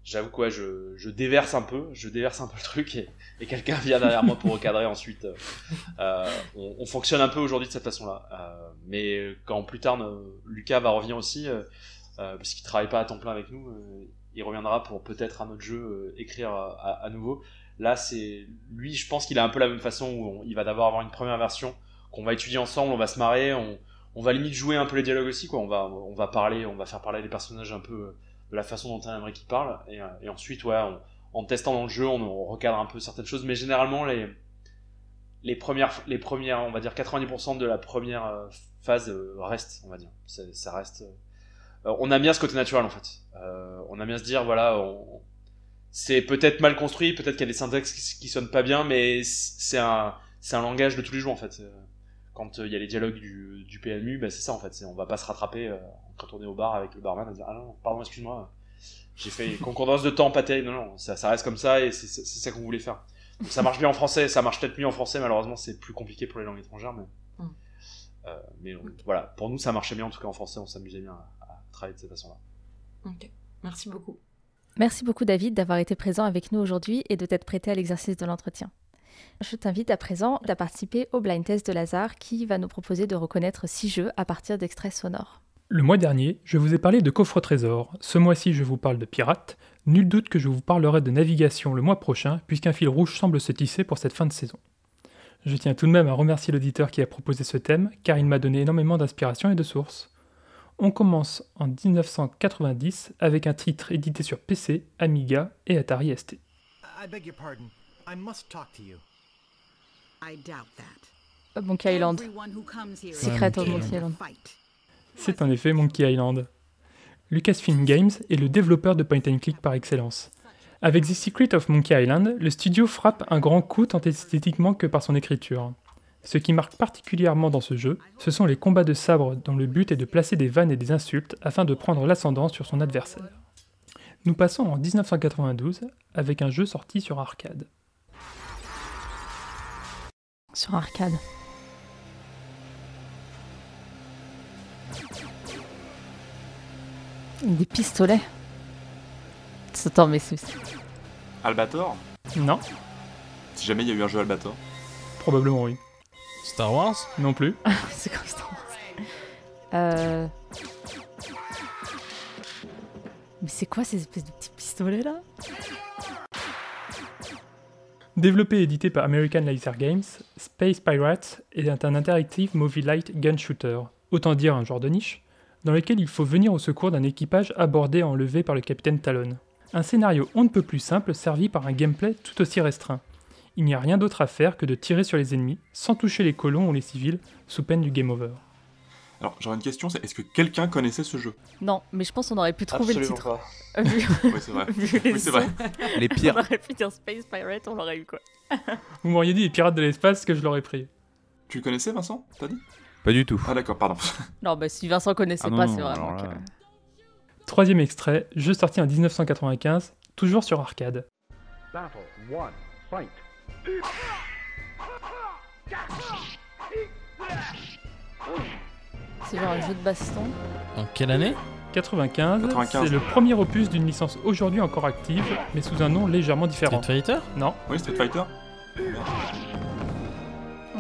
j'avoue quoi, je, je déverse un peu, je déverse un peu le truc et, et quelqu'un vient derrière moi pour recadrer ensuite. Euh, euh, on, on fonctionne un peu aujourd'hui de cette façon-là, euh, mais quand plus tard euh, Lucas va revenir aussi, euh, euh, parce qu'il travaille pas à temps plein avec nous, il reviendra pour peut-être un autre jeu écrire à, à- nouveau. Là, c'est lui, je pense qu'il a un peu la même façon où il va d'abord avoir une première version qu'on va étudier ensemble, on va se marrer, on, on va limite jouer un peu les dialogues aussi, quoi. On va, on va parler, on va faire parler les personnages un peu la façon dont on aimerait qu'ils parlent, et, euh, et ensuite, ouais, on- en testant dans le jeu, on, recadre un peu certaines choses, mais généralement les les premières, les premières, on va dire 90% de la première euh, phase euh, reste, on va dire. Ça, reste. on aime bien ce côté naturel en fait. On aime bien se dire voilà, on- c'est peut-être mal construit, peut-être qu'il y a des syntaxes qui, qui sonnent pas bien, mais c'est un, c'est un langage de tous les jours en fait. Quand euh, il y a les dialogues du, du PMU, bah, c'est ça en fait. c'est- On va pas se rattraper euh, quand on est au bar avec le barman et dire ah non, pardon, excuse-moi, j'ai fait concordance de temps pas terrible. Non, non, ça, ça reste comme ça et c'est c'est- c'est ça qu'on voulait faire. Donc ça marche bien en français, ça marche peut-être mieux en français, malheureusement c'est plus compliqué pour les langues étrangères, mais, Mm. euh, mais on- voilà, pour nous ça marchait bien en tout cas en français, on s'amusait bien à, à travailler de cette façon-là. Ok, merci beaucoup. Merci beaucoup David d'avoir été présent avec nous aujourd'hui et de t'être prêté à l'exercice de l'entretien. Je t'invite à présent à participer au blind test de Lazare qui va nous proposer de reconnaître six jeux à partir d'extraits sonores. Le mois dernier, je vous ai parlé de coffre trésor. Ce mois-ci, je vous parle de pirates. Nul doute que je vous parlerai de navigation le mois prochain, puisqu'un fil rouge semble se tisser pour cette fin de saison. Je tiens tout de même à remercier l'auditeur qui a proposé ce thème, car il m'a donné énormément d'inspiration et de sources. On commence en 1990 avec un titre édité sur PC, Amiga et Atari ST. I beg your pardon. I must talk to you. I doubt that. Monkey Island. Secret of Monkey Island. C'est en effet Monkey Island. Lucasfilm Games est le développeur de point and click par excellence. Avec The Secret of Monkey Island, le studio frappe un grand coup tant esthétiquement que par son écriture. Ce qui marque particulièrement dans ce jeu, ce sont les combats de sabre dont le but est de placer des vannes et des insultes afin de prendre l'ascendant sur son adversaire. Nous passons en 1992 avec un jeu sorti sur arcade. Sur arcade. Des pistolets. Attends, mais c'est. Albator Non, Si jamais il y a eu un jeu Albator. probablement oui. Star Wars Non plus. c'est comme Star Wars. Euh... Mais c'est quoi ces espèces de petits pistolets là? Développé et édité par American Laser Games, Space Pirates est un interactive movie light gun shooter, autant dire un genre de niche, dans lequel il faut venir au secours d'un équipage abordé et enlevé par le capitaine Talon. Un scénario on ne peut plus simple servi par un gameplay tout aussi restreint. Il n'y a rien d'autre à faire que de tirer sur les ennemis sans toucher les colons ou les civils, sous peine du game over. Alors j'aurais une question, c'est est-ce que quelqu'un connaissait ce jeu? Non, mais je pense qu'on aurait pu trouver le titre. pas. Euh, Vu, Oui, c'est vrai. les Oui, c'est vrai. Les pires. On aurait pu dire Space Pirate, on l'aurait eu quoi. Vous m'auriez dit les pirates de l'espace que je l'aurais pris. Tu le connaissais Vincent? T'as dit? Pas du tout. Ah d'accord, pardon. Non, bah si Vincent connaissait Ah non, pas, c'est vraiment. alors là- que- Troisième extrait, jeu sorti en 1995, toujours sur arcade. Battle one. Fight. C'est genre un jeu de baston. En quelle année 95, 95. c'est le premier opus d'une licence aujourd'hui encore active, mais sous un nom légèrement différent. Street Fighter Non, Oui, Street Fighter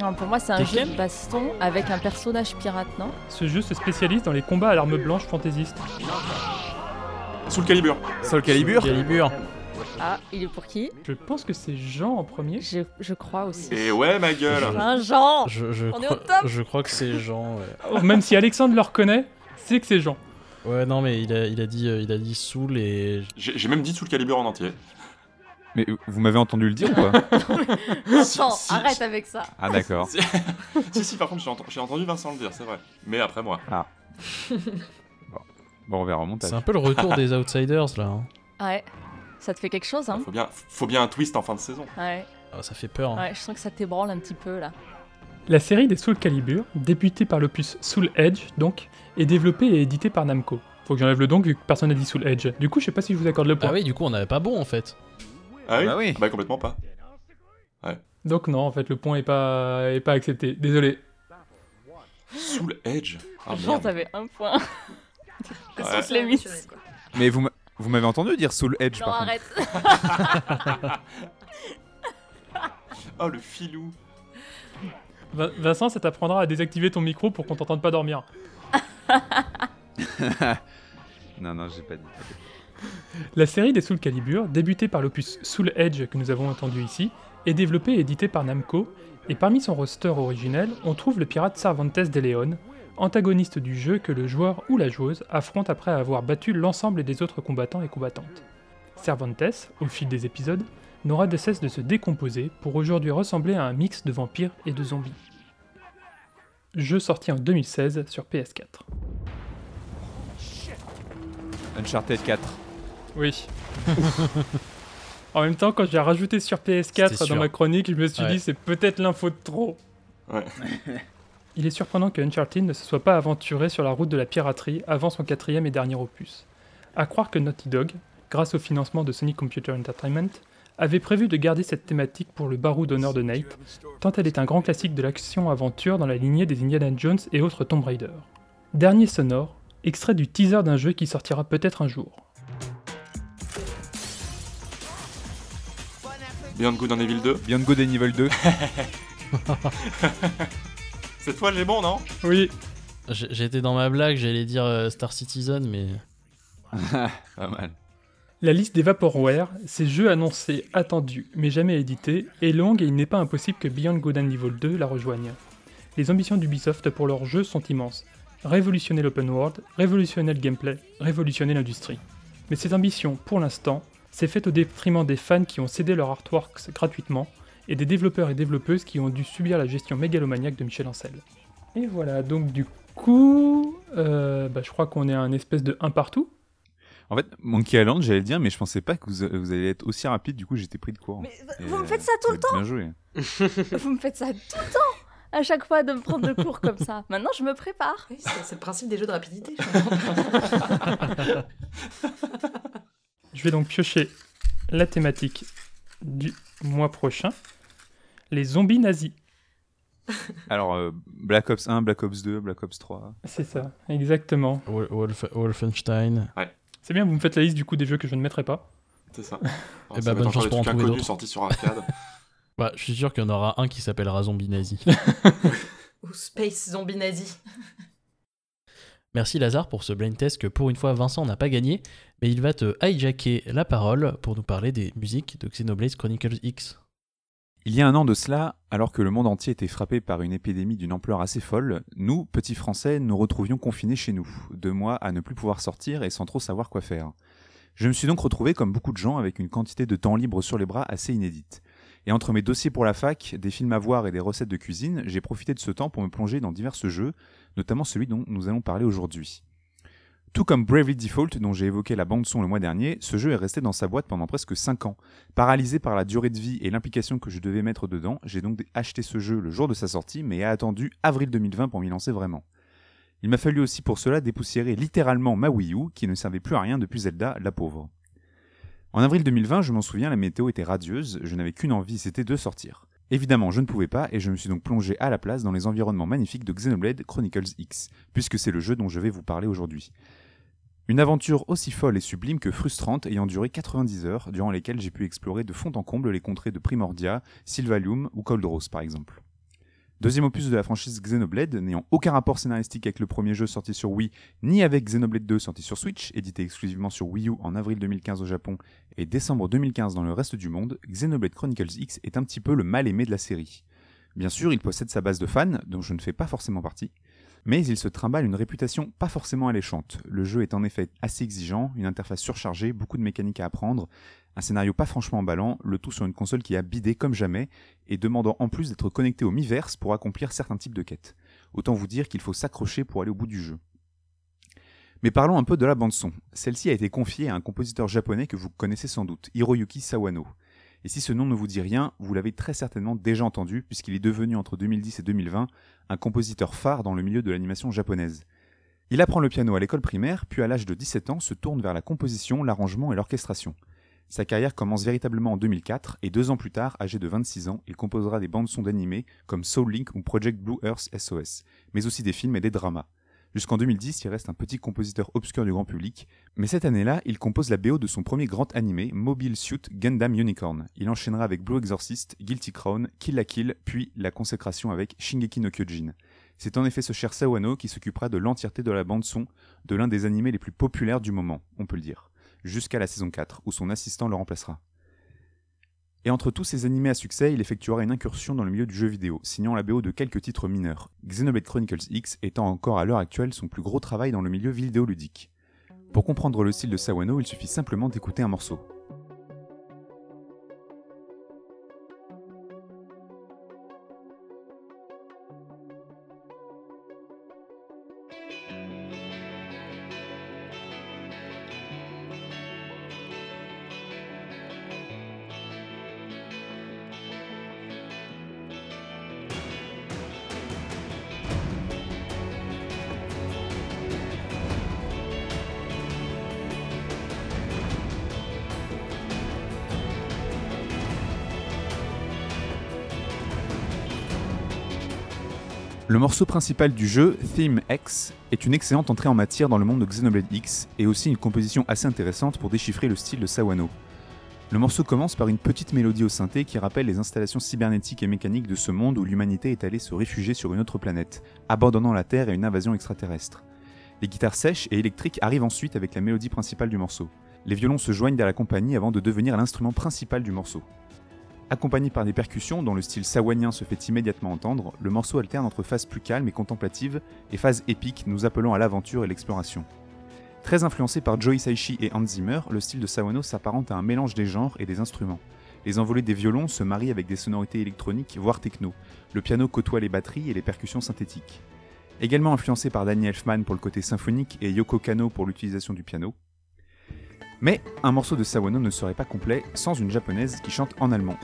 Non, pour moi, c'est un Tekken jeu de baston avec un personnage pirate, non? Ce jeu se spécialise dans les combats à l'arme blanche fantaisiste. Soul Calibur. Soul Calibur Calibur. Ah, il est pour qui Je pense que c'est Jean en premier. je, je crois aussi. Et ouais, ma gueule Un Jean Je, je On est crois, au top je crois que c'est Jean. ouais. Oh, même si Alexandre le reconnaît, c'est que c'est Jean. Ouais, non, mais il a, il a dit, euh, il a dit Soul et. J'ai même dit Soul Calibur en entier. Mais vous m'avez entendu le dire ou pas Attends, arrête avec ça. Ah d'accord. si, si, par contre, j'ai entendu Vincent le dire, c'est vrai. Mais après moi. Ah. Bon, on verra au montage. C'est un peu le retour des Outsiders là. hein. Ouais. Ça te fait quelque chose, hein Faut bien, faut bien un twist en fin de saison. Ouais. Ah, ça fait peur. hein. Ouais, je sens que ça t'ébranle un petit peu là. La série des Soul Calibur, débutée par l'opus Soul Edge, donc, est développée et éditée par Namco. Faut que j'enlève le donc vu que personne n'a dit Soul Edge. Du coup, je sais pas si je vous accorde le point. Ah oui, du coup, on avait pas bon en fait. Ah oui, bah oui. Bah complètement pas. Donc non, en fait, le point est pas, est pas accepté. Désolé. Soul Edge? Ah Genre, t'avais un point. Ouais. Miss. Mais vous vous m'avez entendu dire Soul Edge Non, par contre. arrête. Oh le filou. Vin- Vincent, ça t'apprendra à désactiver ton micro pour qu'on t'entende pas dormir. non, non, j'ai pas dit. La série des Soul Calibur, débutée par l'opus Soul Edge que nous avons entendu ici, est développée et éditée par Namco, et parmi son roster originel, on trouve le pirate Cervantes de Leon, antagoniste du jeu que le joueur ou la joueuse affronte après avoir battu l'ensemble des autres combattants et combattantes. Cervantes, au fil des épisodes, n'aura de cesse de se décomposer pour aujourd'hui ressembler à un mix de vampires et de zombies. Jeu sorti en 2016 sur PS4. Uncharted 4. Oui. en même temps, quand j'ai rajouté sur PS4 C'était dans ma chronique, je me suis Ouais. dit c'est peut-être l'info de trop. Ouais. Il est surprenant que Uncharted ne se soit pas aventuré sur la route de la piraterie avant son quatrième et dernier opus. À croire que Naughty Dog, grâce au financement de Sony Computer Entertainment, avait prévu de garder cette thématique pour le barreau d'honneur de Nate, tant elle est un grand classique de l'action-aventure dans la lignée des Indiana Jones et autres Tomb Raider. Dernier sonore, extrait du teaser d'un jeu qui sortira peut-être un jour. Beyond Good and Evil 2. Beyond Good and Evil 2. Cette fois j'ai bon, non Oui. J'étais dans ma blague, j'allais dire euh, Star Citizen, mais. pas mal. La liste des Vaporware, ces jeux annoncés, attendus, mais jamais édités, est longue et il n'est pas impossible que Beyond Good and Evil 2 la rejoigne. Les ambitions d'Ubisoft pour leurs jeux sont immenses. Révolutionner l'open world, révolutionner le gameplay, révolutionner l'industrie. Mais ces ambitions, pour l'instant, c'est fait au détriment des fans qui ont cédé leur artworks gratuitement et des développeurs et développeuses qui ont dû subir la gestion mégalomaniaque de Michel Ancel. Et voilà, donc du coup, euh, bah, je crois qu'on est à un espèce de un partout. En fait, Monkey Island, j'allais le dire, mais je pensais pas que vous, vous allez être aussi rapide, du coup j'étais pris de court. Mais Et, vous me euh, faites ça tout le temps Bien joué. Vous me faites ça tout le temps À chaque fois de me prendre de cours comme ça. Maintenant, je me prépare. Oui, c'est c'est le principe des jeux de rapidité. je comprends. Je vais donc piocher la thématique du mois prochain. Les zombies nazis. Alors, euh, Black Ops 1, Black Ops 2, Black Ops 3. C'est ça, exactement. Wol- Wolf- Wolfenstein. Ouais, C'est bien, vous me faites la liste du coup des jeux que je ne mettrai pas. c'est ça. Eh Ça bah, va bonne chance pour en trouver d'autres. sortis sur arcade. Bah, je suis sûr qu'il y en aura un qui s'appellera Zombie Nazi. Ou Space Zombie Nazi. Merci Lazare pour ce blind test que pour une fois Vincent n'a pas gagné, mais il va te hijacker la parole pour nous parler des musiques de Xenoblade Chronicles X. Il y a un an de cela, alors que le monde entier était frappé par une épidémie d'une ampleur assez folle, nous, petits Français, nous retrouvions confinés chez nous, deux mois à ne plus pouvoir sortir et sans trop savoir quoi faire. Je me suis donc retrouvé, comme beaucoup de gens, avec une quantité de temps libre sur les bras assez inédite. Et entre mes dossiers pour la fac, des films à voir et des recettes de cuisine, j'ai profité de ce temps pour me plonger dans divers jeux, notamment celui dont nous allons parler aujourd'hui. Tout comme Bravely Default, dont j'ai évoqué la bande-son le mois dernier, ce jeu est resté dans sa boîte pendant presque 5 ans. Paralysé par la durée de vie et l'implication que je devais mettre dedans, j'ai donc acheté ce jeu le jour de sa sortie, mais ai attendu avril 2020 pour m'y lancer vraiment. Il m'a fallu aussi pour cela dépoussiérer littéralement ma Wii U, qui ne servait plus à rien depuis Zelda, la pauvre. En avril 2020, je m'en souviens, la météo était radieuse, je n'avais qu'une envie, c'était de sortir. Évidemment, je ne pouvais pas, et je me suis donc plongé à la place dans les environnements magnifiques de Xenoblade Chronicles X, puisque c'est le jeu dont je vais vous parler aujourd'hui. Une aventure aussi folle et sublime que frustrante ayant duré 90 heures, durant lesquelles j'ai pu explorer de fond en comble les contrées de Primordia, Sylvalium ou Cold Rose par exemple. Deuxième opus de la franchise Xenoblade, n'ayant aucun rapport scénaristique avec le premier jeu sorti sur Wii, ni avec Xenoblade 2 sorti sur Switch, édité exclusivement sur Wii U en avril 2015 au Japon et décembre 2015 dans le reste du monde, Xenoblade Chronicles X est un petit peu le mal aimé de la série. Bien sûr, il possède sa base de fans, dont je ne fais pas forcément partie, Mais il se trimballe une réputation pas forcément alléchante. Le jeu est en effet assez exigeant, une interface surchargée, beaucoup de mécaniques à apprendre, un scénario pas franchement emballant, le tout sur une console qui a bidé comme jamais, et demandant en plus d'être connecté au Miiverse pour accomplir certains types de quêtes. Autant vous dire qu'il faut s'accrocher pour aller au bout du jeu. Mais parlons un peu de la bande-son. Celle-ci a été confiée à un compositeur japonais que vous connaissez sans doute, Hiroyuki Sawano. Et si ce nom ne vous dit rien, vous l'avez très certainement déjà entendu, puisqu'il est devenu entre 2010 et 2020 un compositeur phare dans le milieu de l'animation japonaise. Il apprend le piano à l'école primaire, puis à l'âge de 17 ans se tourne vers la composition, l'arrangement et l'orchestration. Sa carrière commence véritablement en 2004, et deux ans plus tard, âgé de 26 ans, il composera des bandes-sons d'animés comme Soul Link ou Project Blue Earth SOS, mais aussi des films et des dramas. Jusqu'en 2010, il reste un petit compositeur obscur du grand public, mais cette année-là, il compose la BO de son premier grand animé, Mobile Suit Gundam Unicorn. Il enchaînera avec Blue Exorcist, Guilty Crown, Kill la Kill, puis la consécration avec Shingeki no Kyojin. C'est en effet ce cher Sawano qui s'occupera de l'entièreté de la bande-son de l'un des animés les plus populaires du moment, on peut le dire, jusqu'à la saison 4, où son assistant le remplacera. Et entre tous ces animés à succès, il effectuera une incursion dans le milieu du jeu vidéo, signant la BO de quelques titres mineurs, Xenoblade Chronicles X étant encore à l'heure actuelle son plus gros travail dans le milieu vidéoludique. Pour comprendre le style de Sawano, il suffit simplement d'écouter un morceau. Le morceau principal du jeu, Theme X, est une excellente entrée en matière dans le monde de Xenoblade X et aussi une composition assez intéressante pour déchiffrer le style de Sawano. Le morceau commence par une petite mélodie au synthé qui rappelle les installations cybernétiques et mécaniques de ce monde où l'humanité est allée se réfugier sur une autre planète, abandonnant la Terre à une invasion extraterrestre. Les guitares sèches et électriques arrivent ensuite avec la mélodie principale du morceau. Les violons se joignent à la compagnie avant de devenir l'instrument principal du morceau. Accompagné par des percussions dont le style sawanien se fait immédiatement entendre, le morceau alterne entre phases plus calmes et contemplatives et phases épiques nous appelant à l'aventure et l'exploration. Très influencé par Joe Hisaishi et Hans Zimmer, le style de Sawano s'apparente à un mélange des genres et des instruments. Les envolées des violons se marient avec des sonorités électroniques, voire techno. Le piano côtoie les batteries et les percussions synthétiques. Également influencé par Danny Elfman pour le côté symphonique et Yoko Kano pour l'utilisation du piano. Mais un morceau de Sawano ne serait pas complet sans une japonaise qui chante en allemand.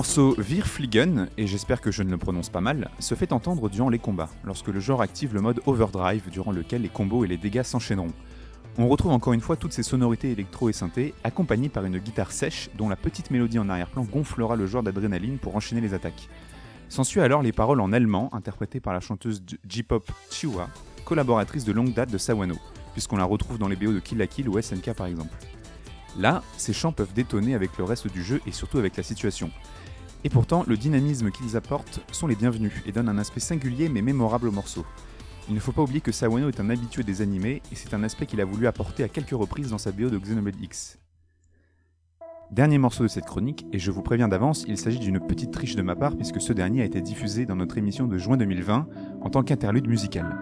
Morceau Wir Fliegen, et j'espère que je ne le prononce pas mal, se fait entendre durant les combats, lorsque le genre active le mode Overdrive, durant lequel les combos et les dégâts s'enchaîneront. On retrouve encore une fois toutes ces sonorités électro et synthé, accompagnées par une guitare sèche dont la petite mélodie en arrière-plan gonflera le joueur d'adrénaline pour enchaîner les attaques. S'ensuit alors les paroles en allemand, interprétées par la chanteuse J-pop Chiwa, collaboratrice de longue date de Sawano, puisqu'on la retrouve dans les BO de Kill la Kill ou SNK par exemple. Là, ces chants peuvent détonner avec le reste du jeu et surtout avec la situation. Et pourtant, le dynamisme qu'ils apportent sont les bienvenus et donnent un aspect singulier mais mémorable au morceau. Il ne faut pas oublier que Sawano est un habitué des animés et c'est un aspect qu'il a voulu apporter à quelques reprises dans sa BO de Xenoblade X. Dernier morceau de cette chronique, et je vous préviens d'avance, il s'agit d'une petite triche de ma part puisque ce dernier a été diffusé dans notre émission de juin 2020 en tant qu'interlude musical.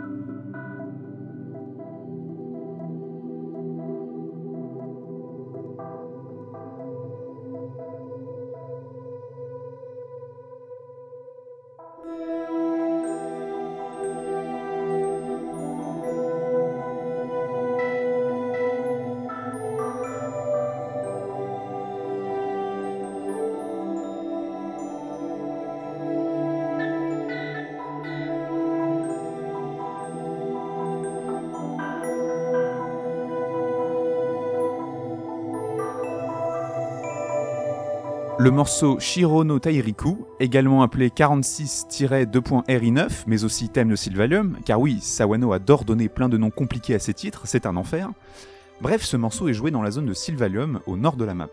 Le morceau Shiro no Tairiku, également appelé 46-2.RI9, mais aussi thème de Sylvalium, car oui, Sawano adore donner plein de noms compliqués à ses titres, c'est un enfer. Bref, ce morceau est joué dans la zone de Sylvalium, au nord de la map.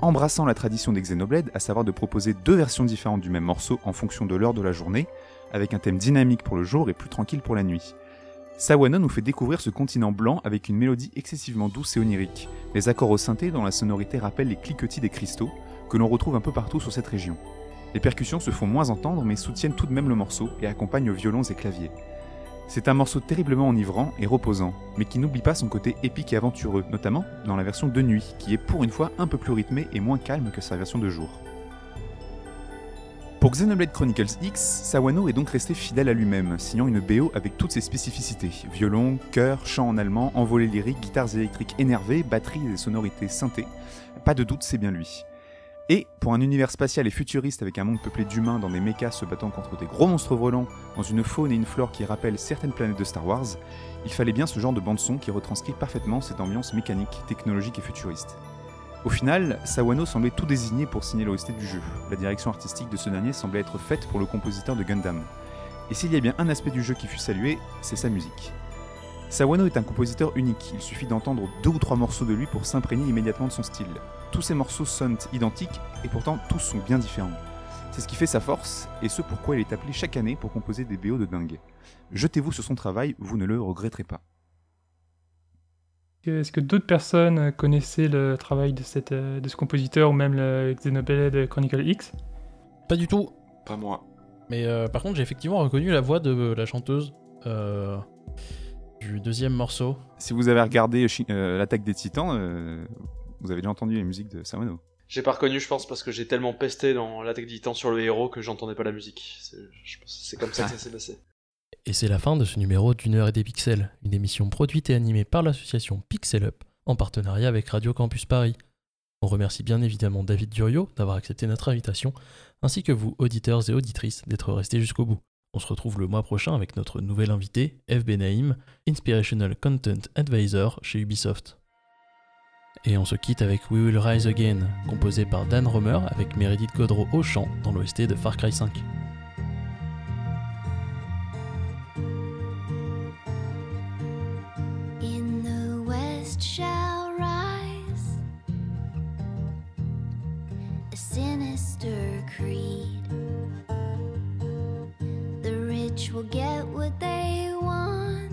Embrassant la tradition des Xenoblade, à savoir de proposer deux versions différentes du même morceau en fonction de l'heure de la journée, avec un thème dynamique pour le jour et plus tranquille pour la nuit. Sawano nous fait découvrir ce continent blanc avec une mélodie excessivement douce et onirique, les accords au synthé dont la sonorité rappelle les cliquetis des cristaux, que l'on retrouve un peu partout sur cette région. Les percussions se font moins entendre mais soutiennent tout de même le morceau et accompagnent violons et claviers. C'est un morceau terriblement enivrant et reposant, mais qui n'oublie pas son côté épique et aventureux, notamment dans la version de nuit, qui est pour une fois un peu plus rythmée et moins calme que sa version de jour. Pour Xenoblade Chronicles X, Sawano est donc resté fidèle à lui-même, signant une BO avec toutes ses spécificités violon, chœur, chant en allemand, envolées lyriques, guitares électriques énervées, batteries et sonorités synthées. Pas de doute, c'est bien lui. Et pour un univers spatial et futuriste avec un monde peuplé d'humains dans des mechas se battant contre des gros monstres volants, dans une faune et une flore qui rappellent certaines planètes de Star Wars, il fallait bien ce genre de bande-son qui retranscrit parfaitement cette ambiance mécanique, technologique et futuriste. Au final, Sawano semblait tout désigné pour signer l'OST du jeu. La direction artistique de ce dernier semblait être faite pour le compositeur de Gundam. Et s'il y a bien un aspect du jeu qui fut salué, c'est sa musique. Sawano est un compositeur unique, il suffit d'entendre deux ou trois morceaux de lui pour s'imprégner immédiatement de son style. Tous ces morceaux sonnent identiques et pourtant tous sont bien différents. C'est ce qui fait sa force et ce pourquoi il est appelé chaque année pour composer des BO de dingue. Jetez-vous sur son travail, vous ne le regretterez pas. Est-ce que d'autres personnes connaissaient le travail de, cette, de ce compositeur ou même le Xenoblade Chronicle X? Pas du tout. Pas moi. Mais euh, par contre, j'ai effectivement reconnu la voix de la chanteuse euh, du deuxième morceau. Si vous avez regardé euh, l'attaque des titans, euh, vous avez déjà entendu les musiques de Sawano. J'ai pas reconnu, je pense, parce que j'ai tellement pesté dans l'attaque des titans sur le héros que j'entendais pas la musique. C'est comme ça que ça s'est passé. Et c'est la fin de ce numéro d'une heure et des pixels, une émission produite et animée par l'association Pixel Up en partenariat avec Radio Campus Paris. On remercie bien évidemment David Durio d'avoir accepté notre invitation, ainsi que vous, auditeurs et auditrices, d'être restés jusqu'au bout. On se retrouve le mois prochain avec notre nouvel invité, F. Benaim, Inspirational Content Advisor chez Ubisoft. Et on se quitte avec We Will Rise Again, composé par Dan Romer avec Meredith Godreau au chant dans l'OST de Far Cry 5. In the west shall rise a sinister creed. The rich will get what they want,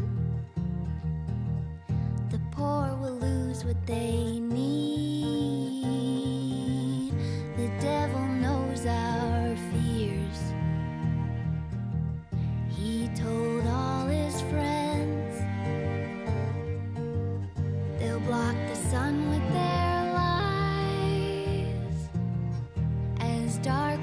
the poor will lose what they need. The devil knows our fears. He told all his friends. They'll block the sun with their lies as darkness